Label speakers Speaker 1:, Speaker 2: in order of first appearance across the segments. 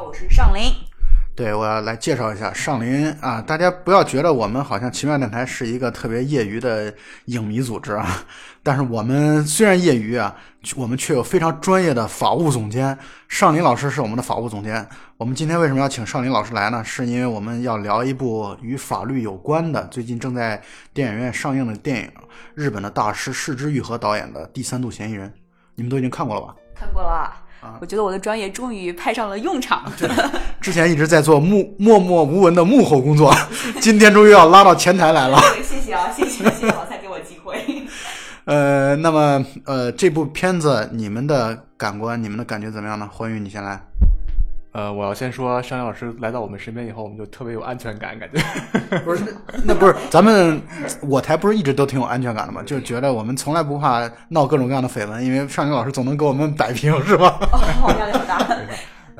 Speaker 1: 好，我是
Speaker 2: 尚林。
Speaker 3: 对，我要来介绍一下尚林啊！大家不要觉得我们好像奇妙电台是一个特别业余的影迷组织啊，但是我们虽然业余啊，我们却有非常专业的法务总监。尚林老师是我们的法务总监。我们今天为什么要请尚林老师来呢？是因为我们要聊一部与法律有关的，最近正在电影院上映的电影，日本的大师市之愈合导演的《第三度嫌疑人》。你们都已经看过了吧？
Speaker 2: 看过了。我觉得我的专业终于派上了用场。
Speaker 3: 之前一直在做幕默默无闻的幕后工作，今天终于要拉到前台来了。
Speaker 2: 谢谢啊，谢谢谢谢老蔡给我机会。
Speaker 3: 呃，那么呃，这部片子你们的感官、你们的感觉怎么样呢？欢愉，你先来。
Speaker 1: 呃，我要先说，商老师来到我们身边以后，我们就特别有安全感，感觉。
Speaker 3: 不是，那不是咱们我台不是一直都挺有安全感的吗？就觉得我们从来不怕闹各种各样的绯闻，因为尚云老师总能给我们摆平，是吧？
Speaker 2: 哦，压力好大。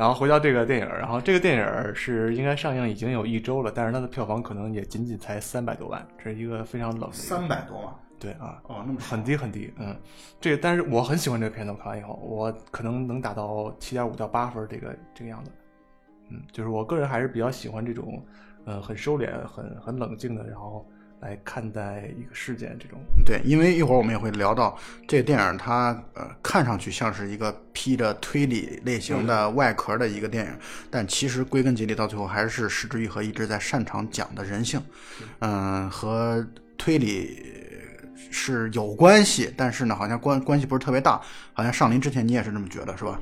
Speaker 1: 然后回到这个电影，然后这个电影是应该上映已经有一周了，但是它的票房可能也仅仅才三百多万，这是一个非常冷。
Speaker 3: 三百多万。
Speaker 1: 对啊，
Speaker 3: 哦，那么
Speaker 1: 很低很低，嗯，这个但是我很喜欢这个片子，我看完以后，我可能能打到七点五到八分这个这个样子，嗯，就是我个人还是比较喜欢这种，呃，很收敛、很很冷静的，然后来看待一个事件这种。
Speaker 3: 对，因为一会儿我们也会聊到这个电影，它呃看上去像是一个披着推理类型的外壳的一个电影，但其实归根结底到最后还是石之愈合一直在擅长讲的人性，嗯，和推理。是有关系，但是呢，好像关关系不是特别大。好像上林之前你也是这么觉得，是吧？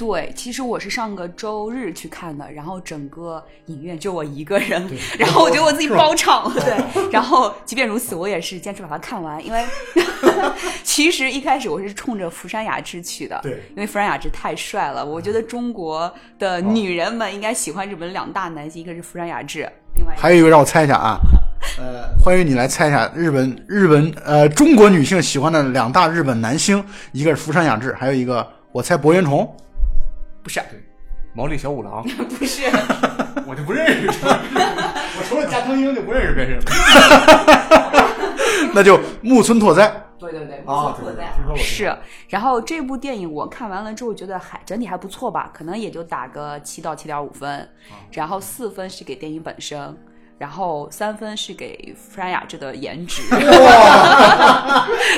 Speaker 2: 对，其实我是上个周日去看的，然后整个影院就我一个人，然后我觉得我自己包场。对，然后即便如此，我也是坚持把它看完，因为 其实一开始我是冲着福山雅治去的，
Speaker 3: 对，
Speaker 2: 因为福山雅治太帅了。我觉得中国的女人们应该喜欢日本两大男星，一个是福山雅治，另外
Speaker 3: 还有一个让我猜一下啊。呃，欢迎你来猜一下日本日本呃中国女性喜欢的两大日本男星，一个是福山雅治，还有一个我猜博元崇，
Speaker 2: 不是，对
Speaker 1: 毛利小五郎，
Speaker 2: 不是，
Speaker 1: 我就不认识，我除了加藤鹰就不认识别人，
Speaker 3: 那就木村拓哉，
Speaker 2: 对对对，木村拓哉是。然后这部电影我看完了之后觉得还整体还不错吧，可能也就打个七到七点五分，然后四分是给电影本身。然后三分是给弗兰雅治的颜值，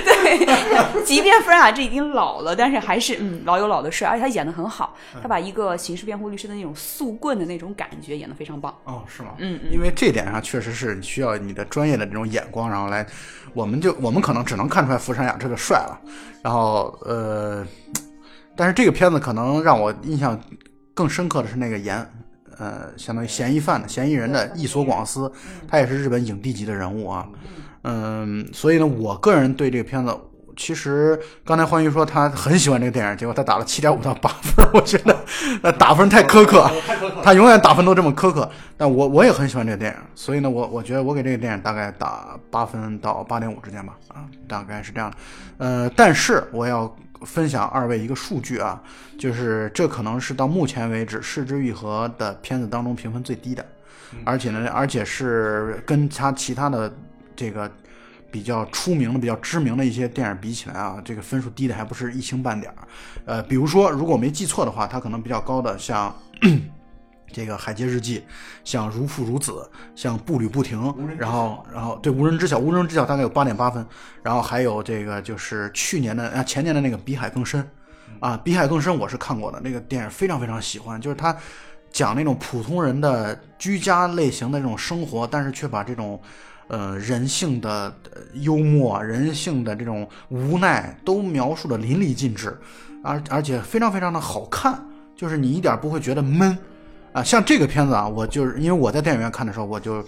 Speaker 2: 对，即便弗兰雅治已经老了，但是还是嗯老有老的帅，而且他演的很好，他把一个刑事辩护律师的那种速棍的那种感觉演的非常棒。
Speaker 3: 哦，是吗？
Speaker 2: 嗯
Speaker 3: 嗯，因为这点上确实是需要你的专业的这种眼光，然后来，我们就我们可能只能看出来福山雅治的帅了，然后呃，但是这个片子可能让我印象更深刻的是那个颜。呃，相当于嫌疑犯的嫌疑人的伊索广司，他也是日本影帝级的人物啊。嗯，所以呢，我个人对这个片子，其实刚才欢愉说他很喜欢这个电影，结果他打了七点五到八分，我觉得呃打分太苛刻，他永远打分都这么苛刻。但我我也很喜欢这个电影，所以呢，我我觉得我给这个电影大概打八分到八点五之间吧，啊，大概是这样的。呃，但是我要。分享二位一个数据啊，就是这可能是到目前为止《失之愈合》的片子当中评分最低的，而且呢，而且是跟他其他的这个比较出名的、比较知名的一些电影比起来啊，这个分数低的还不是一星半点儿。呃，比如说，如果没记错的话，它可能比较高的像。这个《海街日记》，像《如父如子》，像《步履不停》，然后，然后对《无人知晓》，《无人知晓》大概有八点八分，然后还有这个就是去年的啊前年的那个《比海更深》，啊，《比海更深》我是看过的，那个电影非常非常喜欢，就是他讲那种普通人的居家类型的这种生活，但是却把这种呃人性的幽默、人性的这种无奈都描述的淋漓尽致，而而且非常非常的好看，就是你一点不会觉得闷。啊，像这个片子啊，我就是因为我在电影院看的时候，我就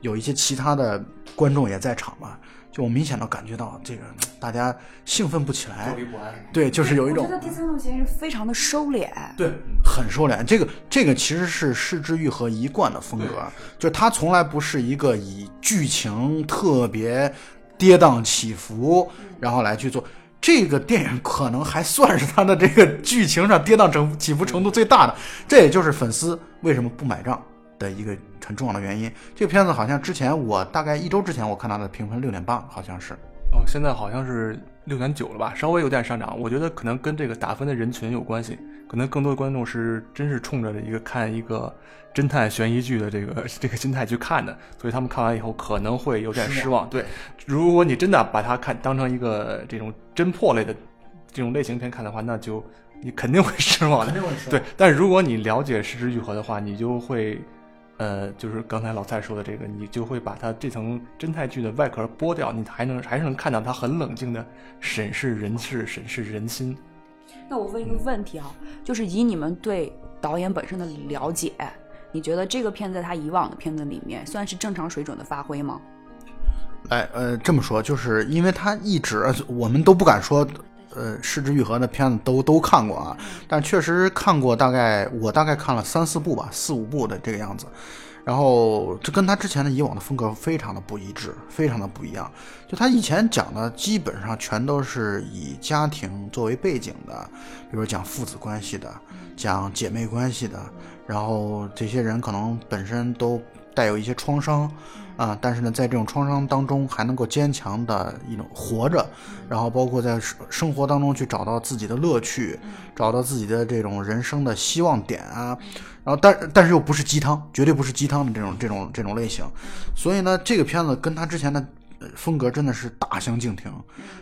Speaker 3: 有一些其他的观众也在场嘛，就我明显的感觉到这个大家兴奋不起来，对，就是有一种。
Speaker 2: 我觉得第三种嫌疑是非常的收敛，
Speaker 3: 对，很收敛。这个这个其实是失之愈合一贯的风格，就是他从来不是一个以剧情特别跌宕起伏，然后来去做。这个电影可能还算是它的这个剧情上跌宕程起伏程度最大的，这也就是粉丝为什么不买账的一个很重要的原因。这个片子好像之前我大概一周之前我看它的评分六点八，好像是。
Speaker 1: 哦，现在好像是六点九了吧，稍微有点上涨。我觉得可能跟这个打分的人群有关系，可能更多的观众是真是冲着一个看一个侦探悬疑剧的这个 这个心态去看的，所以他们看完以后可能会有点失望。对，如果你真的把它看当成一个这种侦破类的这种类型片看的话，那就你肯定会失望的。
Speaker 3: 肯定会失望
Speaker 1: 对，但是如果你了解失之愈合的话，你就会。呃，就是刚才老蔡说的这个，你就会把它这层侦探剧的外壳剥掉，你还能还是能看到他很冷静的审视人事、审视人心。
Speaker 2: 那我问一个问题啊，就是以你们对导演本身的了解，你觉得这个片子他以往的片子里面算是正常水准的发挥吗？
Speaker 3: 哎，呃，这么说，就是因为他一直，呃我们都不敢说，呃，失之愈合的片子都都看过啊，但确实看过，大概我大概看了三四部吧，四五部的这个样子。然后这跟他之前的以往的风格非常的不一致，非常的不一样。就他以前讲的基本上全都是以家庭作为背景的，比如讲父子关系的，讲姐妹关系的，然后这些人可能本身都带有一些创伤。啊，但是呢，在这种创伤当中还能够坚强的一种活着，然后包括在生生活当中去找到自己的乐趣，找到自己的这种人生的希望点啊，然后但但是又不是鸡汤，绝对不是鸡汤的这种这种这种类型，所以呢，这个片子跟他之前的呃风格真的是大相径庭，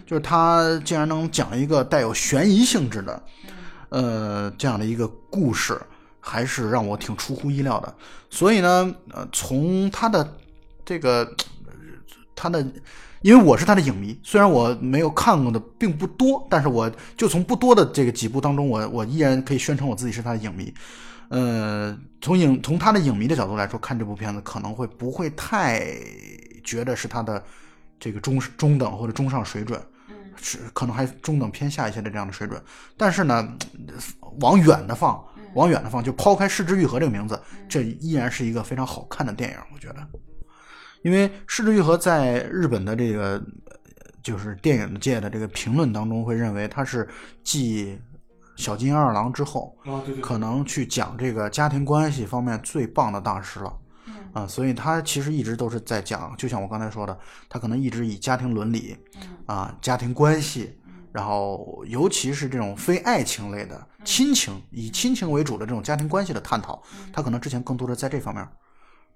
Speaker 3: 就是他竟然能讲一个带有悬疑性质的，呃，这样的一个故事，还是让我挺出乎意料的。所以呢，呃，从他的这个他的，因为我是他的影迷，虽然我没有看过的并不多，但是我就从不多的这个几部当中，我我依然可以宣称我自己是他的影迷。呃，从影从他的影迷的角度来说，看这部片子可能会不会太觉得是他的这个中中等或者中上水准，是可能还中等偏下一些的这样的水准。但是呢，往远的放，往远了放，就抛开《失之愈合》这个名字，这依然是一个非常好看的电影，我觉得。因为《失之愈合》在日本的这个呃就是电影界的这个评论当中，会认为它是继小金二郎之后，
Speaker 1: 啊，对
Speaker 3: 可能去讲这个家庭关系方面最棒的大师了。啊，所以他其实一直都是在讲，就像我刚才说的，他可能一直以家庭伦理，啊，家庭关系，然后尤其是这种非爱情类的亲情，以亲情为主的这种家庭关系的探讨，他可能之前更多的在这方面，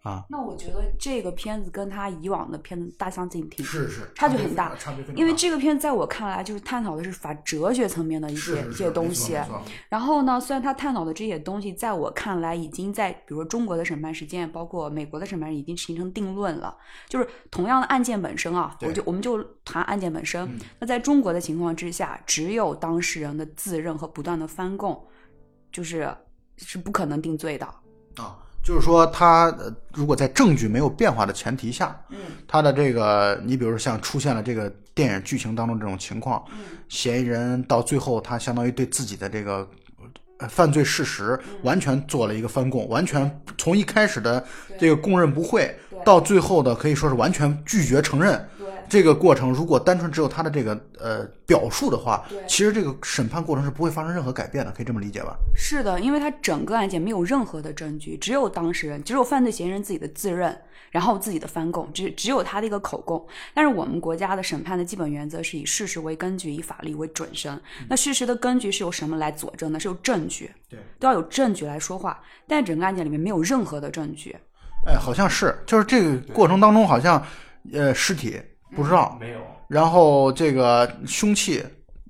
Speaker 3: 啊，
Speaker 2: 那我觉得这个片子跟他以往的片子大相径庭，
Speaker 3: 是是
Speaker 2: 差距很大
Speaker 3: 差距非常大
Speaker 2: 因为这个片子在我看来就是探讨的是法哲学层面的一些一些东西。然后呢，虽然他探讨的这些东西，在我看来已经在，比如说中国的审判实践，包括美国的审判已经形成定论了。就是同样的案件本身啊，我就我们就谈案件本身。那在中国的情况之下，只有当事人的自认和不断的翻供，就是是不可能定罪的。
Speaker 3: 啊，就是说他呃如果在证据没有变化的前提下，
Speaker 2: 嗯，
Speaker 3: 他的这个，你比如说像出现了这个电影剧情当中这种情况，嗯。嫌疑人到最后他相当于对自己的这个呃犯罪事实完全做了一个翻供，完全从一开始的这个供认不讳到最后的可以说是完全拒绝承认。
Speaker 2: 对
Speaker 3: 这个过程如果单纯只有他的这个呃表述的话，其实这个审判过程是不会发生任何改变的，可以这么理解吧？
Speaker 2: 是的，因为他整个案件没有任何的证据，只有当事人，只有犯罪嫌疑人自己的自认，然后自己的翻供，只只有他的一个口供。但是我们国家的审判的基本原则是以事实为根据，以法律为准绳。那事实的根据是由什么来佐证呢？是由证据，
Speaker 3: 对，
Speaker 2: 都要有证据来说话。但整个案件里面没有任何的证据，
Speaker 3: 哎，好像是，就是这个过程当中好像呃尸体不知道，
Speaker 1: 没有，
Speaker 3: 然后这个凶器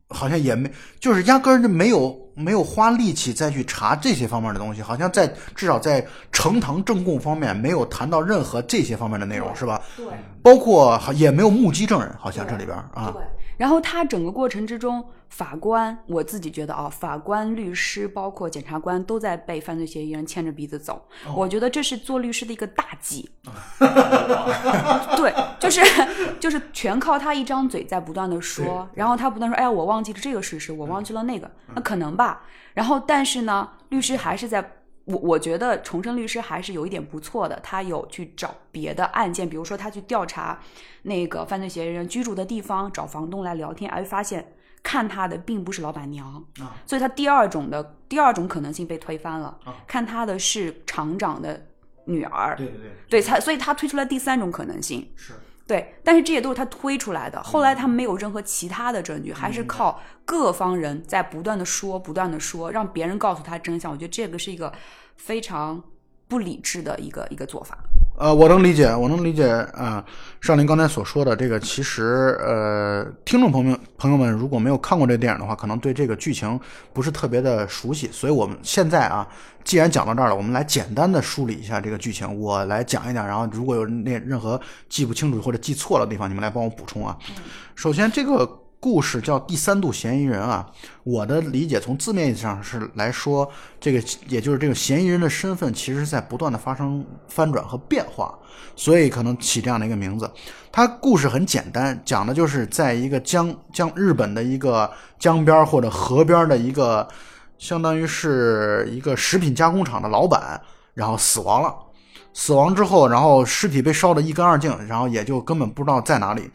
Speaker 3: 好像也没，就是压根儿就没有没有花力气再去查这些方面的东西，好像在至少在呈堂证供方面没有谈到任何这些方面的内容，是吧？
Speaker 2: 对。
Speaker 3: 包括也没有目击证人，好像这里边啊，
Speaker 2: 对，然后他整个过程之中，法官我自己觉得啊，法官、律师包括检察官都在被犯罪嫌疑人牵着鼻子走。
Speaker 3: 哦
Speaker 2: 我觉得这是做律师的一个大忌。对，就是就是全靠他一张嘴在不断的说，然后他不断说，哎呀，我忘记了这个事实，我忘记了那个，那可能吧。然后但是呢，律师还是在。我我觉得重生律师还是有一点不错的，他有去找别的案件，比如说他去调查那个犯罪嫌疑人居住的地方，找房东来聊天，而发现看他的并不是老板娘，
Speaker 3: 啊。
Speaker 2: 所以他第二种的第二种可能性被推翻了，看他的是厂长的女儿，
Speaker 3: 对对对，
Speaker 2: 对，才所以他推出了第三种可能性，
Speaker 3: 是
Speaker 2: 对，但是这些都是他推出来的。后来他没有任何其他的证据，还是靠各方人在不断的说、不断的说，让别人告诉他真相。我觉得这个是一个非常不理智的一个一个做法。
Speaker 3: 呃，我能理解，我能理解啊，少林刚才所说的这个，其实呃，听众朋友朋友们如果没有看过这个电影的话，可能对这个剧情不是特别的熟悉，所以我们现在啊，既然讲到这儿了，我们来简单的梳理一下这个剧情，我来讲一讲，然后如果有那任何记不清楚或者记错了的地方，你们来帮我补充啊。首先这个。故事叫第三度嫌疑人啊，我的理解从字面意义上是来说，这个也就是这个嫌疑人的身份，其实在不断的发生翻转和变化，所以可能起这样的一个名字。它故事很简单，讲的就是在一个江江日本的一个江边或者河边的一个，相当于是一个食品加工厂的老板，然后死亡了。死亡之后，然后尸体被烧得一干二净，然后也就根本不知道在哪里。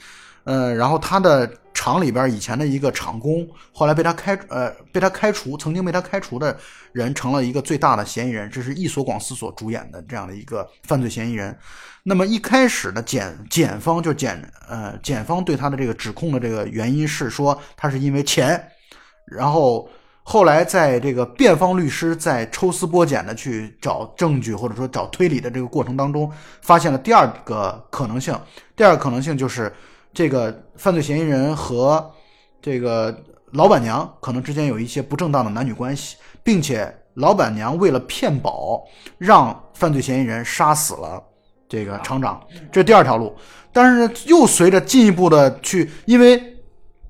Speaker 3: 呃，然后他的厂里边以前的一个厂工，后来被他开呃被他开除，曾经被他开除的人成了一个最大的嫌疑人，这是易所广司所主演的这样的一个犯罪嫌疑人。那么一开始的检检方就检呃检方对他的这个指控的这个原因是说他是因为钱，然后后来在这个辩方律师在抽丝剥茧的去找证据或者说找推理的这个过程当中，发现了第二个可能性，第二个可能性就是。这个犯罪嫌疑人和这个老板娘可能之间有一些不正当的男女关系，并且老板娘为了骗保，让犯罪嫌疑人杀死了这个厂长，这是第二条路。但是呢，又随着进一步的去，因为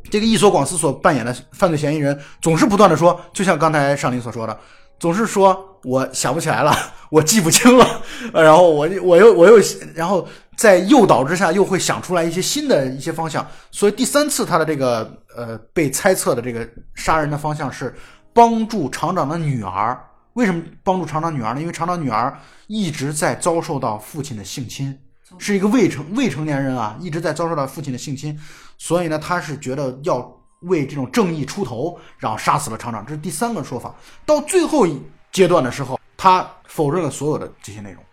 Speaker 3: 这个伊索广司所扮演的犯罪嫌疑人总是不断的说，就像刚才上林所说的，总是说我想不起来了，我记不清了，然后我我又我又然后。在诱导之下，又会想出来一些新的一些方向，所以第三次他的这个呃被猜测的这个杀人的方向是帮助厂长的女儿。为什么帮助厂长女儿呢？因为厂长女儿一直在遭受到父亲的性侵，是一个未成未成年人啊，一直在遭受到父亲的性侵，所以呢，他是觉得要为这种正义出头，然后杀死了厂长。这是第三个说法。到最后一阶段的时候，他否认了所有的这些内容，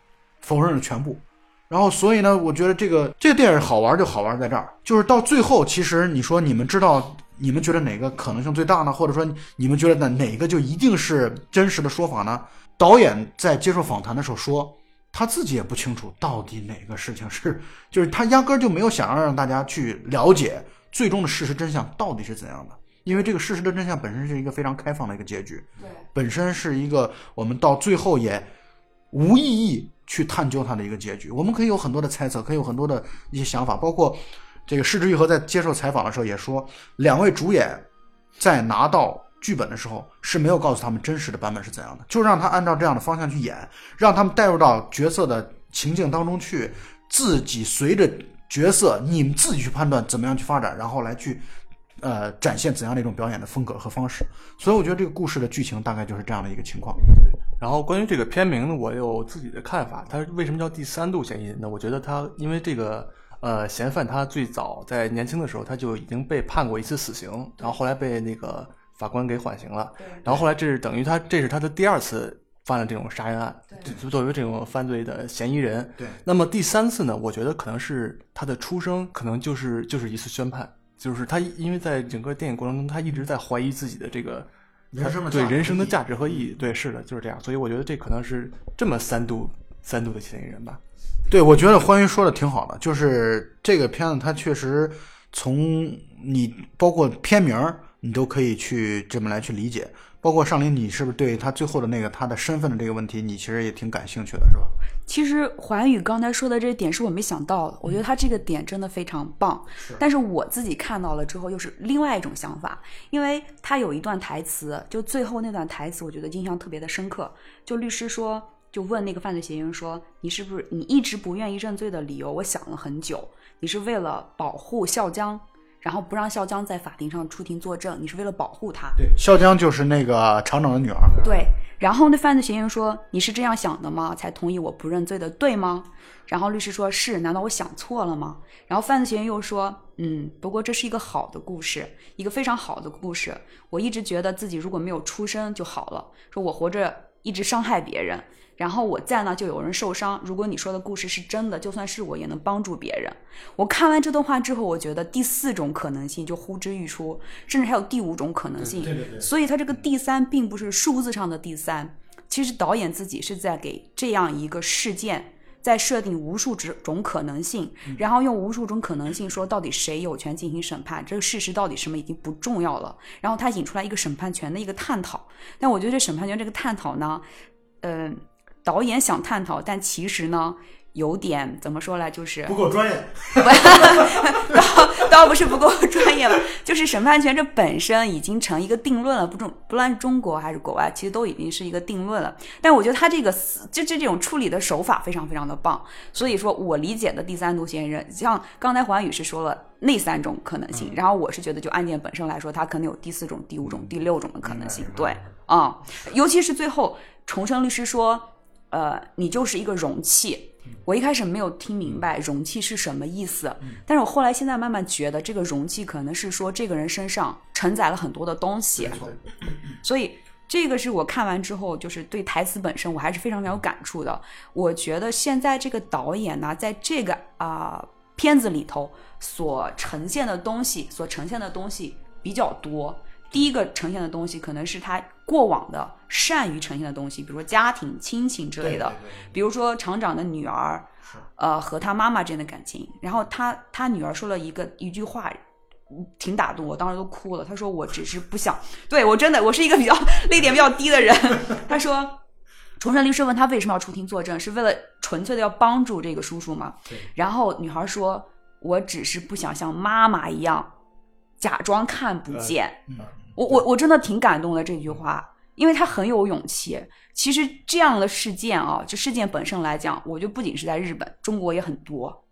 Speaker 3: 否认了全部。然后，所以呢，我觉得这个这个电影好玩就好玩在这儿，就是到最后，其实你说你们知道，你们觉得哪个可能性最大呢？或者说你们觉得哪哪个就一定是真实的说法呢？导演在接受访谈的时候说，他自己也不清楚到底哪个事情是，就是他压根儿就没有想要让大家去了解最终的事实真相到底是怎样的，因为这个事实的真相本身是一个非常开放的一个结局，
Speaker 2: 对，
Speaker 3: 本身是一个我们到最后也无意义。去探究它的一个结局，我们可以有很多的猜测，可以有很多的一些想法，包括这个失之愈合在接受采访的时候也说，两位主演在拿到剧本的时候是没有告诉他们真实的版本是怎样的，就让他按照这样的方向去演，让他们带入到角色的情境当中去，自己随着角色，你们自己去判断怎么样去发展，然后来去呃展现怎样的一种表演的风格和方式。所以我觉得这个故事的剧情大概就是这样的一个情况。
Speaker 1: 然后关于这个片名呢，我有自己的看法。它为什么叫第三度嫌疑人呢？我觉得他因为这个呃嫌犯他最早在年轻的时候他就已经被判过一次死刑，然后后来被那个法官给缓刑了。然后后来这是等于他这是他的第二次犯了这种杀人案，就作为这种犯罪的嫌疑人。
Speaker 3: 对。
Speaker 1: 那么第三次呢？我觉得可能是他的出生可能就是就是一次宣判，就是他因为在整个电影过程中他一直在怀疑自己的这个。
Speaker 3: 人生的
Speaker 1: 对人生的价值和意义，对，是的，就是这样。所以我觉得这可能是这么三度三度的嫌疑人吧。
Speaker 3: 对，我觉得欢愉说的挺好的，就是这个片子它确实从你包括片名你都可以去这么来去理解。包括上林，你是不是对他最后的那个他的身份的这个问题，你其实也挺感兴趣的，是吧？
Speaker 2: 其实环宇刚才说的这点是我没想到的，我觉得他这个点真的非常棒。但是我自己看到了之后又是另外一种想法，因为他有一段台词，就最后那段台词，我觉得印象特别的深刻。就律师说，就问那个犯罪嫌疑人说：“你是不是你一直不愿意认罪的理由？我想了很久，你是为了保护笑江。”然后不让笑江在法庭上出庭作证，你是为了保护他。
Speaker 3: 对，笑江就是那个厂长的女儿。
Speaker 2: 对，然后那犯罪嫌疑人说：“你是这样想的吗？才同意我不认罪的，对吗？”然后律师说：“是，难道我想错了吗？”然后犯罪嫌疑人又说：“嗯，不过这是一个好的故事，一个非常好的故事。我一直觉得自己如果没有出生就好了。说我活着一直伤害别人，然后我在呢就有人受伤。如果你说的故事是真的，就算是我也能帮助别人。我看完这段话之后，我觉得第四种可能性就呼之欲出，甚至还有第五种可能性。
Speaker 3: 对对对
Speaker 2: 所以他这个第三并不是数字上的第三，其实导演自己是在给这样一个事件。在设定无数种种可能性，然后用无数种可能性说到底谁有权进行审判，这个事实到底什么已经不重要了。然后他引出来一个审判权的一个探讨，但我觉得这审判权这个探讨呢，嗯、导演想探讨，但其实呢有点怎么说呢，就是
Speaker 3: 不够专业。
Speaker 2: 倒倒不是不够专业吧，就是审判权这本身已经成一个定论了，不中不论中国还是国外，其实都已经是一个定论了。但我觉得他这个思就就这种处理的手法非常非常的棒，所以说我理解的第三度嫌疑人，像刚才黄宇是说了那三种可能性，然后我是觉得就案件本身来说，它可能有第四种、第五种、第六种的可能性，对，啊、尤其是最后重生律师说，呃，你就是一个容器。我一开始没有听明白容器是什么意思，但是我后来现在慢慢觉得，这个容器可能是说这个人身上承载了很多的东西，所以这个是我看完之后，就是对台词本身我还是非常非常有感触的。我觉得现在这个导演呢，在这个啊、片子里头所呈现的东西，所呈现的东西比较多。第一个呈现的东西可能是他过往的善于呈现的东西，比如说家庭、亲情之类的，比如说厂长的女儿，呃，和他妈妈之间的感情。然后他他女儿说了一个一句话，嗯挺打动我，当时都哭了。他说：“我只是不想，对我真的，我是一个比较 泪点比较低的人。”他说。重审律师问他为什么要出庭作证，是为了纯粹的要帮助这个叔叔吗？然后女孩说：“我只是不想像妈妈一样假装看不见。我我我真的挺感动的这句话，因为他很有勇气。其实这样的事件啊，就事件本身来讲，我觉得不仅是在日本，中国也很多。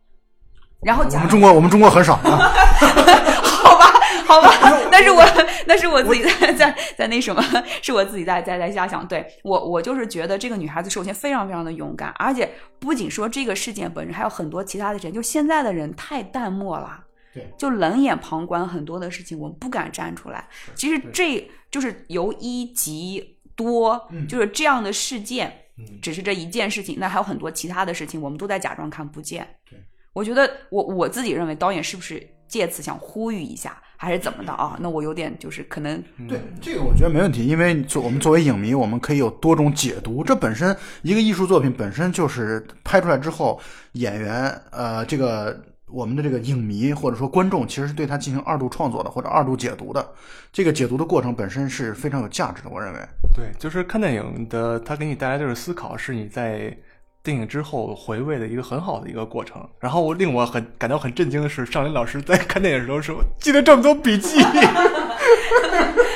Speaker 2: 然后假
Speaker 3: 我们中国，我们中国很少啊。
Speaker 2: 好吧，好吧，那是我，那是我自己在在在那什么，是我自己在在在瞎想。对我，我就是觉得这个女孩子首先非常非常的勇敢，而且不仅说这个事件本身，还有很多其他的人，就现在的人太淡漠了。
Speaker 3: 对，
Speaker 2: 就冷眼旁观很多的事情，我们不敢站出来。其实这就是由一及多，就是这样的事件，只是这一件事情，那还有很多其他的事情，我们都在假装看不见。
Speaker 3: 对，
Speaker 2: 我觉得我我自己认为导演是不是借此想呼吁一下，还是怎么的啊？那我有点就是可能
Speaker 3: 对这个我觉得没问题，因为作我们作为影迷，我们可以有多种解读。这本身一个艺术作品本身就是拍出来之后，演员呃，这个我们的这个影迷或者说观众，其实是对它进行二度创作的或者二度解读的。这个解读的过程本身是非常有价值的，我认为。
Speaker 1: 对，就是看电影的，它给你带来就是思考，是你在电影之后回味的一个很好的一个过程。然后令我很感到很震惊的是，尚林老师在看电影的时候说记得这么多笔记，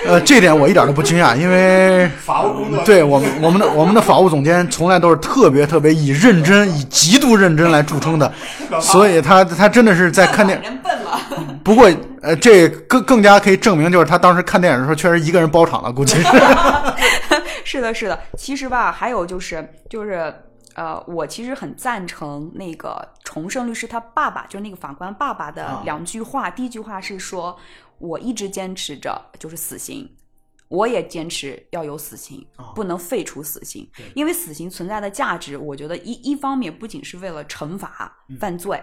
Speaker 3: 呃，这点我一点都不惊讶，因为
Speaker 1: 法务工作
Speaker 3: 对我们我们的我们的法务总监从来都是特别特别以认真、以极度认真来著称的，所以他他真的是在看电。
Speaker 2: 人笨了。
Speaker 3: 不过呃，这更更加可以证明，就是他当时看电影的时候确实一个人包场了，估计是。
Speaker 2: 是的，是的。其实吧，还有就是就是呃，我其实很赞成那个重生律师他爸爸，就是那个法官爸爸的
Speaker 3: 啊
Speaker 2: 两句话。第一句话是说，我一直坚持着就是死刑。我也坚持要有死刑，不能废除死刑，因为死刑存在的价值，我觉得一一方面不仅是为了惩罚犯罪，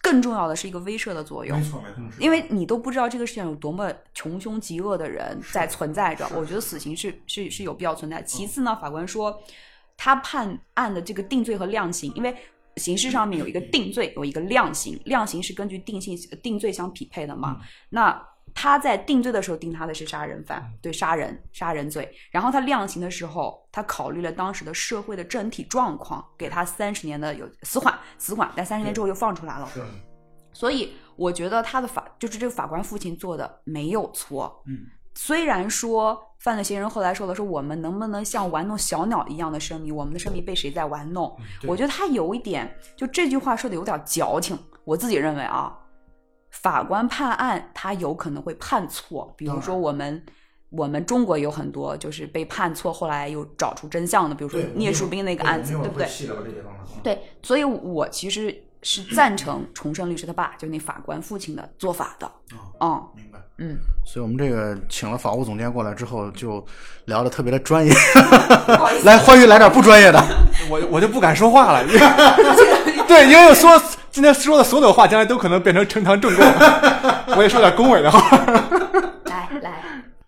Speaker 2: 更重要的是一个威慑的作用。
Speaker 3: 没错没错，
Speaker 2: 因为你都不知道这个世界上有多么穷凶极恶的人在存在着，我觉得死刑是是是有必要存在。其次呢，法官说他判案的这个定罪和量刑，因为刑事上面有一个定罪，有一个量刑，量刑是根据定性定罪相匹配的嘛。那他在定罪的时候定他的是杀人犯，对杀人杀人罪，然后他量刑的时候，他考虑了当时的社会的整体状况，给他三十年的有死缓死缓，但三十年之后又放出来了。所以我觉得他的法就是这个法官父亲做的没有错。
Speaker 3: 嗯，
Speaker 2: 虽然说犯罪嫌疑人后来说了，说我们能不能像玩弄小鸟一样的生命，我们的生命被谁在玩弄？我觉得他有一点，就这句话说的有点矫情。我自己认为啊，法官判案他有可能会判错，比如说我们。我们中国有很多就是被判错，后来又找出真相的，比如说聂树斌那个案子，对不对？对，所以我其实是赞成重生律师他爸，就那法官父亲的做法的。嗯
Speaker 3: 明白。
Speaker 2: 嗯，
Speaker 3: 所以我们这个请了法务总监过来之后，就聊的特别的专业。
Speaker 2: 不好意思，
Speaker 3: 来，欢愉来点不专业的。
Speaker 1: 我我就不敢说话了，对，因为说今天说的所有话，将来都可能变成呈堂证供。我也说点恭维的话
Speaker 2: 来来，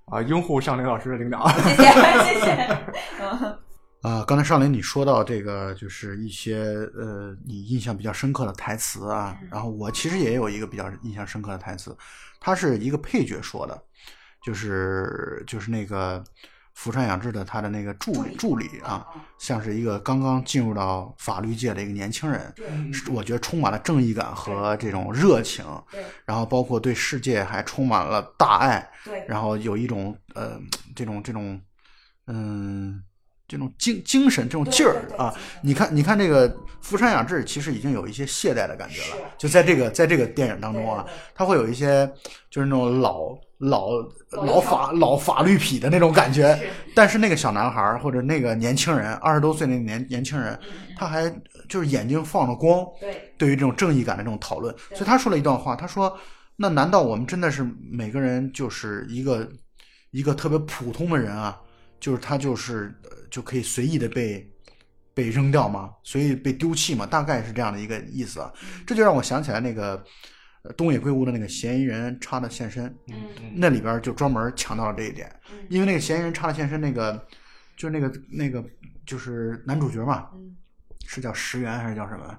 Speaker 1: 啊，拥护尚林老师的领导。
Speaker 2: 谢谢谢谢。嗯
Speaker 3: 啊，刚才尚林你说到这个，就是一些呃，你印象比较深刻的台词啊，然后我其实也有一个比较印象深刻的台词，他是一个配角说的，就是就是那个福山雅治的他的那个助理助理啊，像是一个刚刚进入到法律界的一个年轻人，我觉得充满了正义感和这种热情，然后包括对。世界还充满了大爱，然后有一种呃这种这种嗯这种精精神这种劲儿啊！你看你看这个福山雅治其实已经有一些懈怠的感觉了，就在这个在这个电影当中啊他会有一些就是那种老老
Speaker 2: 老
Speaker 3: 老法老法律痞的那种感觉，但是那个小男孩儿或者那个年轻人，二十多岁那个年年轻人，他还就是眼睛放着光，
Speaker 2: 对。
Speaker 3: 对于这种正义感的这种讨论，所以他说了一段话，他说：“那难道我们真的是每个人就是一个一个特别普通的人啊？就是他就是呃就可以随意的被被扔掉吗？随意被丢弃嘛？大概是这样的一个意思啊。这就让我想起来那个呃东野圭吾的那个嫌疑人插的现身，
Speaker 2: 嗯。
Speaker 3: 那里边就专门强调了这一点，因为那个嫌疑人插的现身那个就是那个那个就是男主角嘛，
Speaker 2: 嗯。
Speaker 3: 是叫石原还是叫什么？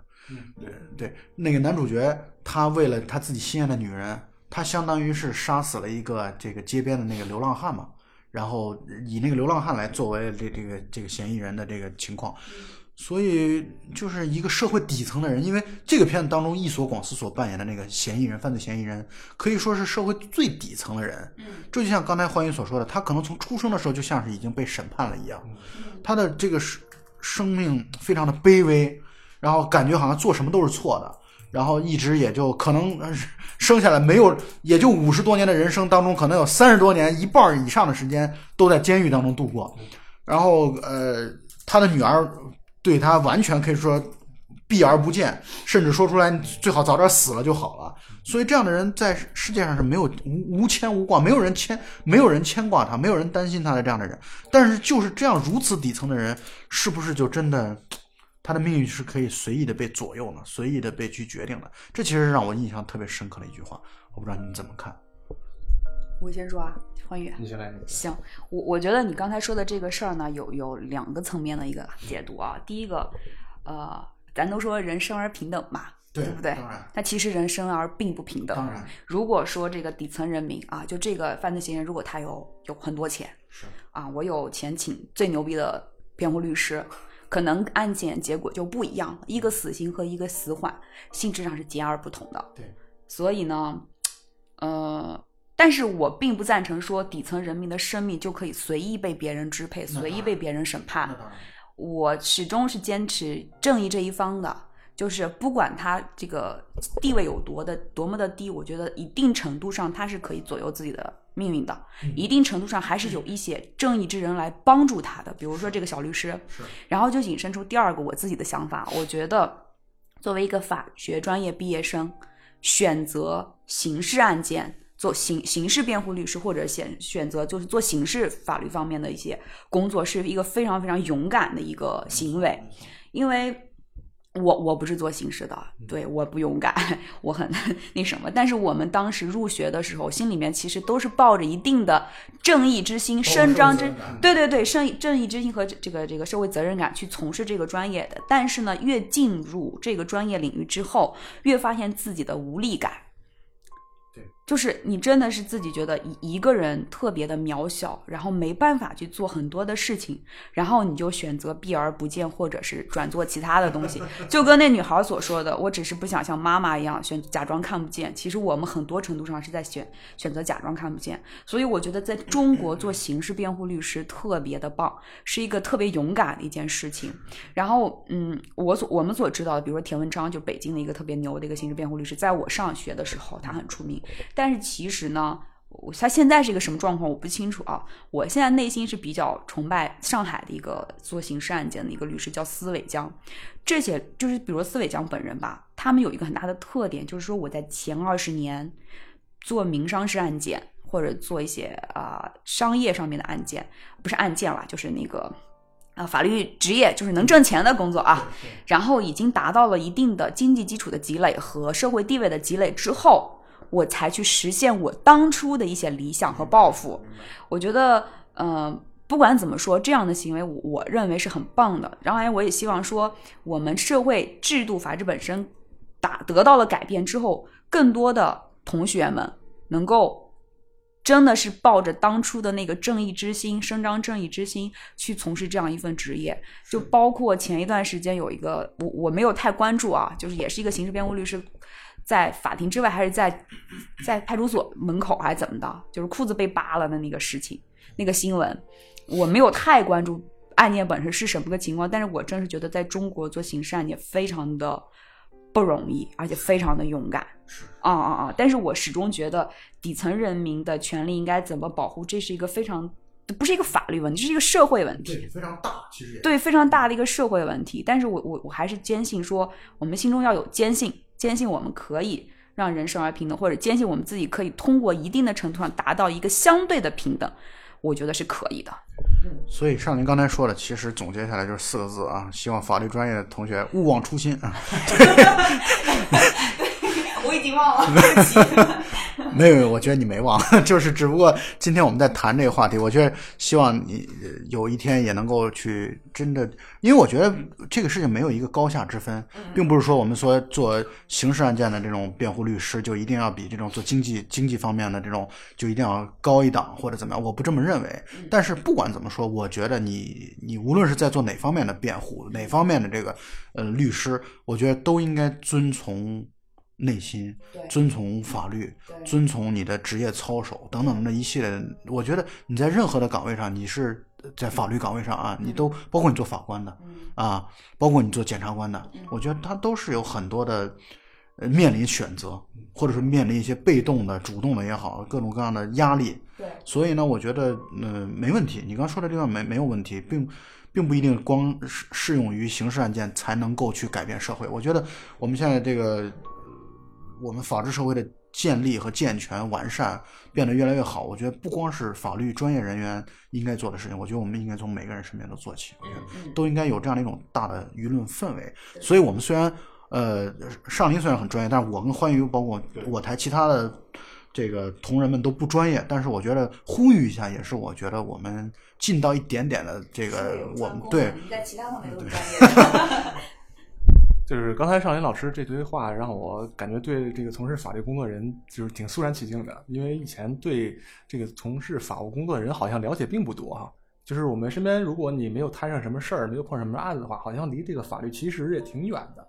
Speaker 3: 对对，那个男主角他为了他自己心爱的女人，他相当于是杀死了一个这个街边的那个流浪汉嘛，然后以那个流浪汉来作为这这个这个嫌疑人的这个情况，所以就是一个社会底层的人，因为这个片子当中伊索广司所扮演的那个嫌疑人，犯罪嫌疑人可以说是社会最底层的人，这就像刚才欢迎所说的，他可能从出生的时候就像是已经被审判了一样，他的这个生生命非常的卑微，然后感觉好像做什么都是错的，然后一直也就可能呃生下来没有，也就五十多年的人生当中，可能有三十多年一半儿以上的时间都在监狱当中度过，然后呃，他的女儿对他完全可以说避而不见，甚至说出来最好早点死了就好了。所以这样的人在世界上是没有无无牵无挂，没有人牵，没有人牵挂他，没有人担心他的这样的人。但是就是这样如此底层的人，是不是就真的他的命运是可以随意的被左右呢？随意的被去决定的？这其实是让我印象特别深刻的一句话，我不知道你们怎么看。
Speaker 2: 我先说啊，欢宇。
Speaker 1: 你先来，
Speaker 2: 行，我我觉得你刚才说的这个事儿呢，有有两个层面的一个解读啊。第一个，呃，咱都说人生而平等嘛，
Speaker 3: 对
Speaker 2: 不对？那其实人生而并不平等。
Speaker 3: 当然
Speaker 2: 如果说这个底层人民啊，就这个犯罪嫌疑人，如果他有有很多钱
Speaker 3: 是
Speaker 2: 啊，我有钱请最牛逼的辩护律师，可能案件结果就不一样。一个死刑和一个死缓性质上是截而不同的。
Speaker 3: 对，
Speaker 2: 所以呢，呃，但是我并不赞成说底层人民的生命就可以随意被别人支配，随意被别人审判我始终是坚持正义这一方的，就是不管他这个地位有多的多么的低，我觉得一定程度上他是可以左右自己的命运的，一定程度上还是有一些正义之人来帮助他的，比如说这个小律师。
Speaker 3: 是
Speaker 2: 然后就引申出第二个我自己的想法，我觉得作为一个法学专业毕业生，选择刑事案件做刑刑事辩护律师，或者选选择就是做刑事法律方面的一些工作，是一个非常非常勇敢的一个行为，因为。我我不是做刑事的，对，我不勇敢，我很那什么。但是我们当时入学的时候，心里面其实都是抱着一定的正义之心、伸张之对对对，正义正义之心和这这个这个社会责任感去从事这个专业的，但是呢，越进入这个专业领域之后，越发现自己的无力感。
Speaker 3: 对，
Speaker 2: 就是你真的是自己觉得一一个人特别的渺小，然后没办法去做很多的事情，然后你就选择避而不见，或者是转做其他的东西。就跟那女孩所说的，我只是不想像妈妈一样选假装看不见。其实我们很多程度上是在选选择假装看不见。所以我觉得在中国做刑事辩护律师特别的棒，是一个特别勇敢的一件事情。然后，嗯，我所我们所知道的，比如说田文昌，就北京的一个特别牛的一个刑事辩护律师，在我上学的时候他很出名，但是其实呢。我他现在是一个什么状况我不清楚啊。我现在内心是比较崇拜上海的一个做刑事案件的一个律师，叫司伟江。这些就是比如司伟江本人吧，他们有一个很大的特点，就是说我在前二十年做民商事案件或者做一些啊、商业上面的案件，不是案件啦，就是那个。啊，法律职业就是能挣钱的工作啊，然后已经达到了一定的经济基础的积累和社会地位的积累之后，我才去实现我当初的一些理想和抱负。我觉得，嗯、不管怎么说，这样的行为我我认为是很棒的。然后，我也希望说，我们社会制度、法治本身打得到了改变之后，更多的同学们能够。真的是抱着当初的那个正义之心，伸张正义之心去从事这样一份职业，就包括前一段时间有一个我我没有太关注啊，就是也是一个刑事辩护律师，在法庭之外还是在在派出所门口还是怎么的，就是裤子被扒了的那个事情，那个新闻，我没有太关注案件本身是什么个情况，但是我真是觉得在中国做刑事案件非常的不容易，而且非常的勇敢。啊啊啊！但是我始终觉得底层人民的权利应该怎么保护，这是一个非常不是一个法律问题，这是一个社会问题。
Speaker 3: 对，非常大，其实
Speaker 2: 对非常大的一个社会问题。但是我我我还是坚信说，我们心中要有坚信，坚信我们可以让人生而平等，或者坚信我们自己可以通过一定的程度上达到一个相对的平等，我觉得是可以的。
Speaker 3: 所以像您刚才说的，其实总结下来就是四个字啊，希望法律专业的同学勿忘初心啊。
Speaker 2: 我已经忘了。
Speaker 3: 没有，没有，我觉得你没忘，就是只不过今天我们在谈这个话题，我觉得希望你呃有一天也能够去真的，因为我觉得这个事情没有一个高下之分，并不是说我们说做刑事案件的这种辩护律师就一定要比这种做经济经济方面的这种就一定要高一档或者怎么样，我不这么认为。但是不管怎么说，我觉得你你无论是在做哪方面的辩护，哪方面的这个呃律师，我觉得都应该遵从。内心遵从法律，遵从你的职业操守等等的一系列的，我觉得你在任何的岗位上，你是在法律岗位上啊，你都包括你做法官的啊，包括你做检察官的，我觉得他都是有很多的呃面临选择，或者是面临一些被动的、主动的也好，各种各样的压力。
Speaker 2: 对
Speaker 3: 所以呢，我觉得嗯、呃没问题，你刚说的地方没没有问题，并并不一定光适适用于刑事案件才能够去改变社会。我觉得我们现在这个呃我们法治社会的建立和健全完善变得越来越好，我觉得不光是法律专业人员应该做的事情，我觉得我们应该从每个人身边都做起，我觉得都应该有这样的一种大的舆论氛围。所以，我们虽然呃上林虽然很专业，但是我跟欢愉包括我台其他的这个同仁们都不专业，但是我觉得呼吁一下，也是我觉得我们尽到一点点的这个我们对
Speaker 2: 你在其他方面都是专业的。
Speaker 1: 就是刚才尚林老师这堆话，让我感觉对这个从事法律工作人就是挺肃然起敬的，因为以前对这个从事法务工作的人好像了解并不多哈。就是我们身边，如果你没有摊上什么事儿，没有碰什么案子的话，好像离这个法律其实也挺远的，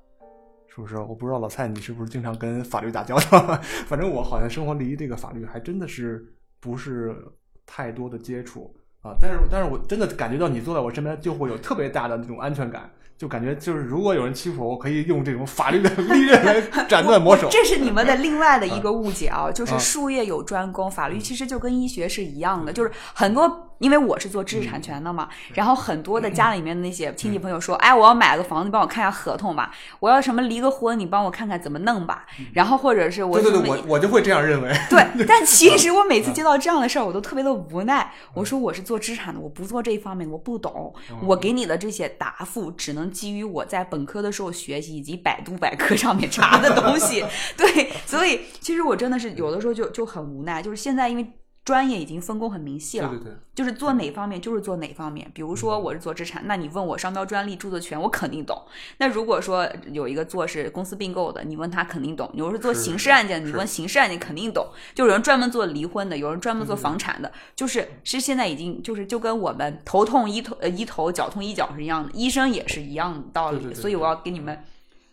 Speaker 1: 是不是？我不知道老蔡你是不是经常跟法律打交道，反正我好像生活离这个法律还真的是不是太多的接触啊。但是，但是我真的感觉到你坐在我身边，就会有特别大的那种安全感。就感觉就是，如果有人欺负我，我可以用这种法律的利刃来斩断魔手。
Speaker 2: 这是你们的另外的一个误解啊，
Speaker 1: 嗯
Speaker 2: 就是术业有专攻，法律其实就跟医学是一样的，就是很多。因为我是做知识产权的嘛，然后很多的家里面的那些亲戚朋友说，哎，我要买个房子，你帮我看一下合同吧；我要什么离个婚，你帮我看看怎么弄吧。然后或者是我
Speaker 1: 对对对，我我就会这样认为。
Speaker 2: 对，但其实我每次接到这样的事儿，我都特别的无奈。我说我是做资产的，我不做这一方面，我不懂。我给你的这些答复，只能基于我在本科的时候学习以及百度百科上面查的东西。对，所以其实我真的是有的时候就就很无奈，就是现在因为。专业已经分工很明细了，
Speaker 1: 对对对，
Speaker 2: 就是做哪方面就是做哪方面。比如说我是做资产，那你问我商标、专利、著作权，我肯定懂。那如果说有一个做是公司并购的，你问他肯定懂；你如果是做刑事案件，你问刑事案件肯定懂。就有人专门做离婚的，有人专门做房产的，就是是现在已经就是就跟我们头痛医头呃医头，脚痛医脚是一样的，医生也是一样的道理。所以我要给你们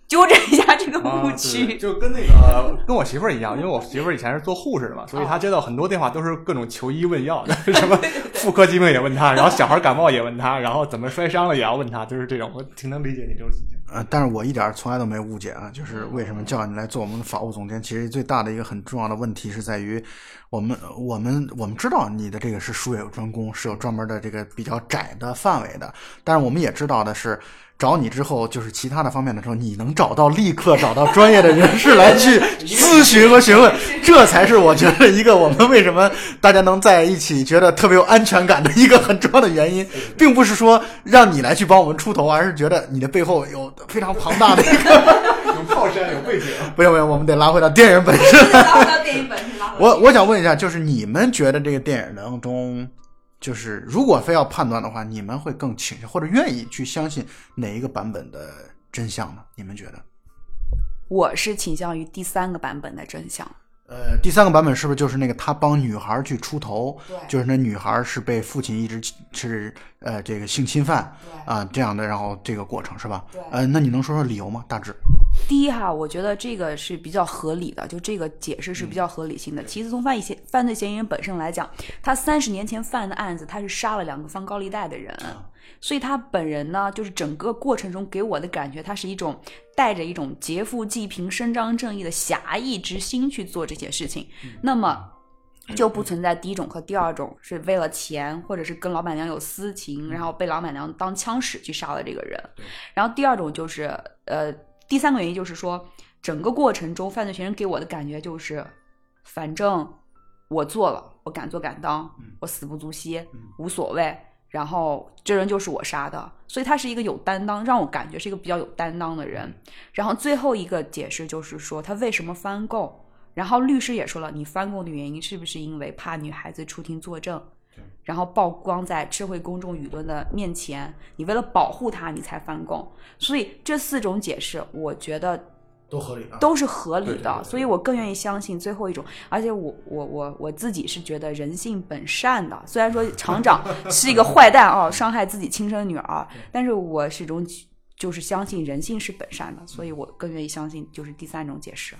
Speaker 2: 纠正一下这个误区。
Speaker 1: 对就跟那个跟我媳妇儿一样，因为我媳妇儿以前是做护士的嘛，所以
Speaker 2: 哦
Speaker 1: 她接到很多电话都是各种求医问药的，什么妇科疾病也问她，然后小孩感冒也问她，然后怎么摔伤了也要问她，就是这种，我挺能理解你这种心情。
Speaker 3: 呃，但是我一点从来都没误解啊，就是为什么叫你来做我们的法务总监？其实最大的一个很重要的问题是在于，我们我们我们知道你的这个是术业有专攻，是有专门的这个比较窄的范围的，但是我们也知道的是。找你之后，就是其他的方面的时候，你能找到立刻找到专业的人士来去咨询和询问，这才是我觉得一个我们为什么大家能在一起觉得特别有安全感的一个很重要的原因，并不是说让你来去帮我们出头，而是觉得你的背后有非常庞大的一个
Speaker 1: 有靠山有背景。
Speaker 3: 不用不用，我们得拉回到电影本身。
Speaker 2: 拉回到电影本身，拉回
Speaker 3: 我我想问一下，就是你们觉得这个电影当中，就是如果非要判断的话，你们会更倾向或者愿意去相信哪一个版本的真相呢？你们觉得？
Speaker 2: 我是倾向于第三个版本的真相。
Speaker 3: 呃，第三个版本是不是就是那个他帮女孩去出头？
Speaker 2: 对
Speaker 3: 就是那女孩是被父亲一直是呃这个性侵犯
Speaker 2: 对
Speaker 3: 啊、这样的，然后这个过程是吧？
Speaker 2: 对
Speaker 3: 呃，那你能说说理由吗？大致？
Speaker 2: 第一哈，我觉得这个是比较合理的，就这个解释是比较合理性的。其次，从犯嫌犯罪嫌疑人本身来讲，他三十年前犯的案子，他是杀了两个放高利贷的人，所以他本人呢，就是整个过程中给我的感觉，他是一种带着一种劫富济贫、伸张正义的侠义之心去做这些事情。那么。就不存在第一种和第二种是为了钱，或者是跟老板娘有私情，然后被老板娘当枪使去杀了这个人。然后第二种就是，呃，第三个原因就是说，整个过程中犯罪嫌疑人给我的感觉就是，反正我做了，我敢做敢当，我死不足惜，无所谓。然后这人就是我杀的，所以他是一个有担当，让我感觉是一个比较有担当的人。然后最后一个解释就是说他为什么翻供，然后律师也说了，你翻供的原因是不是因为怕女孩子出庭作证？然后曝光在社会公众舆论的面前，你为了保护他，你才翻供。所以这四种解释，我觉得
Speaker 3: 都合理啊。
Speaker 2: 都是合理的，
Speaker 3: 对对对对
Speaker 2: 所以我更愿意相信最后一种。而且我我我我自己是觉得人性本善的，虽然说厂长 是一个坏蛋啊，伤害自己亲生女儿，但是我始终就是相信人性是本善的，所以我更愿意相信就是第三种解释。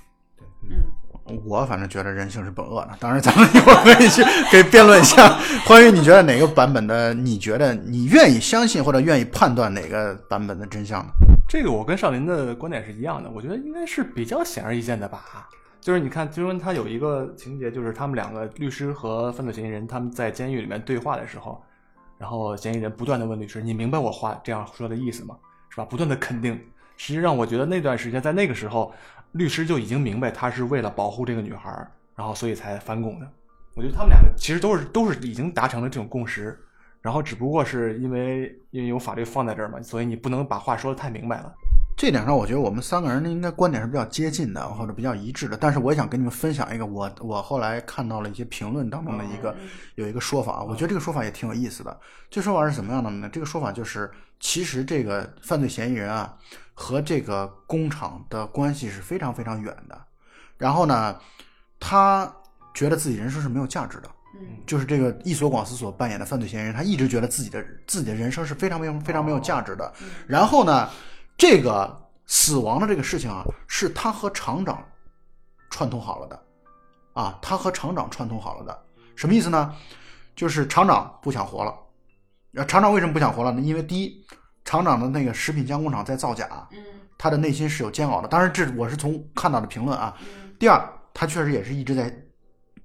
Speaker 3: 我反正觉得人性是本恶的，当然咱们一会儿可以去 可以辩论一下。关于你觉得哪个版本的，你觉得你愿意相信或者愿意判断哪个版本的真相呢？
Speaker 1: 这个我跟少林的观点是一样的，我觉得应该是比较显而易见的吧。就是你看，金庸他有一个情节，就是他们两个律师和犯罪嫌疑人他们在监狱里面对话的时候，然后嫌疑人不断的问律师：“你明白我话这样说的意思吗？是吧？”不断的肯定。实际上，我觉得那段时间在那个时候，律师就已经明白他是为了保护这个女孩，然后所以才翻供的。我觉得他们两个其实都是都是已经达成了这种共识，然后只不过是因为因为有法律放在这儿嘛，所以你不能把话说的太明白了。
Speaker 3: 这点上，我觉得我们三个人应该观点是比较接近的，或者比较一致的。但是我也想跟你们分享一个我我后来看到了一些评论当中的一个有一个说法啊，我觉得这个说法也挺有意思的。这说法是怎么样的呢？这个说法就是，其实这个犯罪嫌疑人啊和这个工厂的关系是非常非常远的。然后呢，他觉得自己人生是没有价值的。就是这个伊索广司所扮演的犯罪嫌疑人，他一直觉得自己的自己的人生是非常没有非常没有价值的。然后呢，这个死亡的这个事情啊，是他和厂长串通好了的，啊，他和厂长串通好了的。什么意思呢？就是厂长不想活了。呃，厂长为什么不想活了呢？因为第一，厂长的那个食品加工厂在造假，他的内心是有煎熬的。当然，这我是从看到的评论啊。第二，他确实也是一直在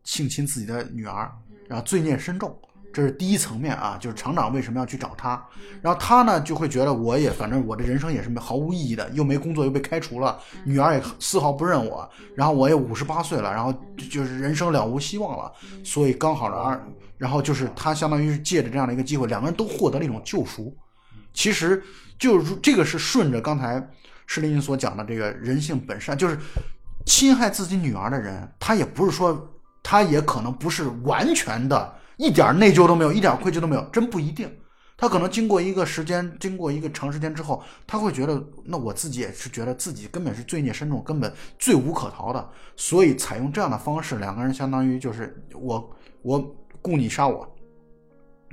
Speaker 3: 性侵自己的女儿，然后罪孽深重，这是第一层面啊，就是厂长为什么要去找他，然后他呢就会觉得我也反正我的人生也是毫无意义的，又没工作又被开除了，女儿也丝毫不认我，然后我也五十八岁了，然后就是人生了无希望了，所以刚好呢，二然后就是他相当于是借着这样的一个机会，两个人都获得了一种救赎。其实就是这个是顺着刚才施林所讲的这个人性本善，就是侵害自己女儿的人，他也不是说，他也可能不是完全的，一点内疚都没有，一点愧疚都没有，真不一定。他可能经过一个时间，经过一个长时间之后，他会觉得，那我自己也是觉得自己根本是罪孽深重，根本罪无可逃的，所以采用这样的方式，两个人相当于就是我我雇你杀我，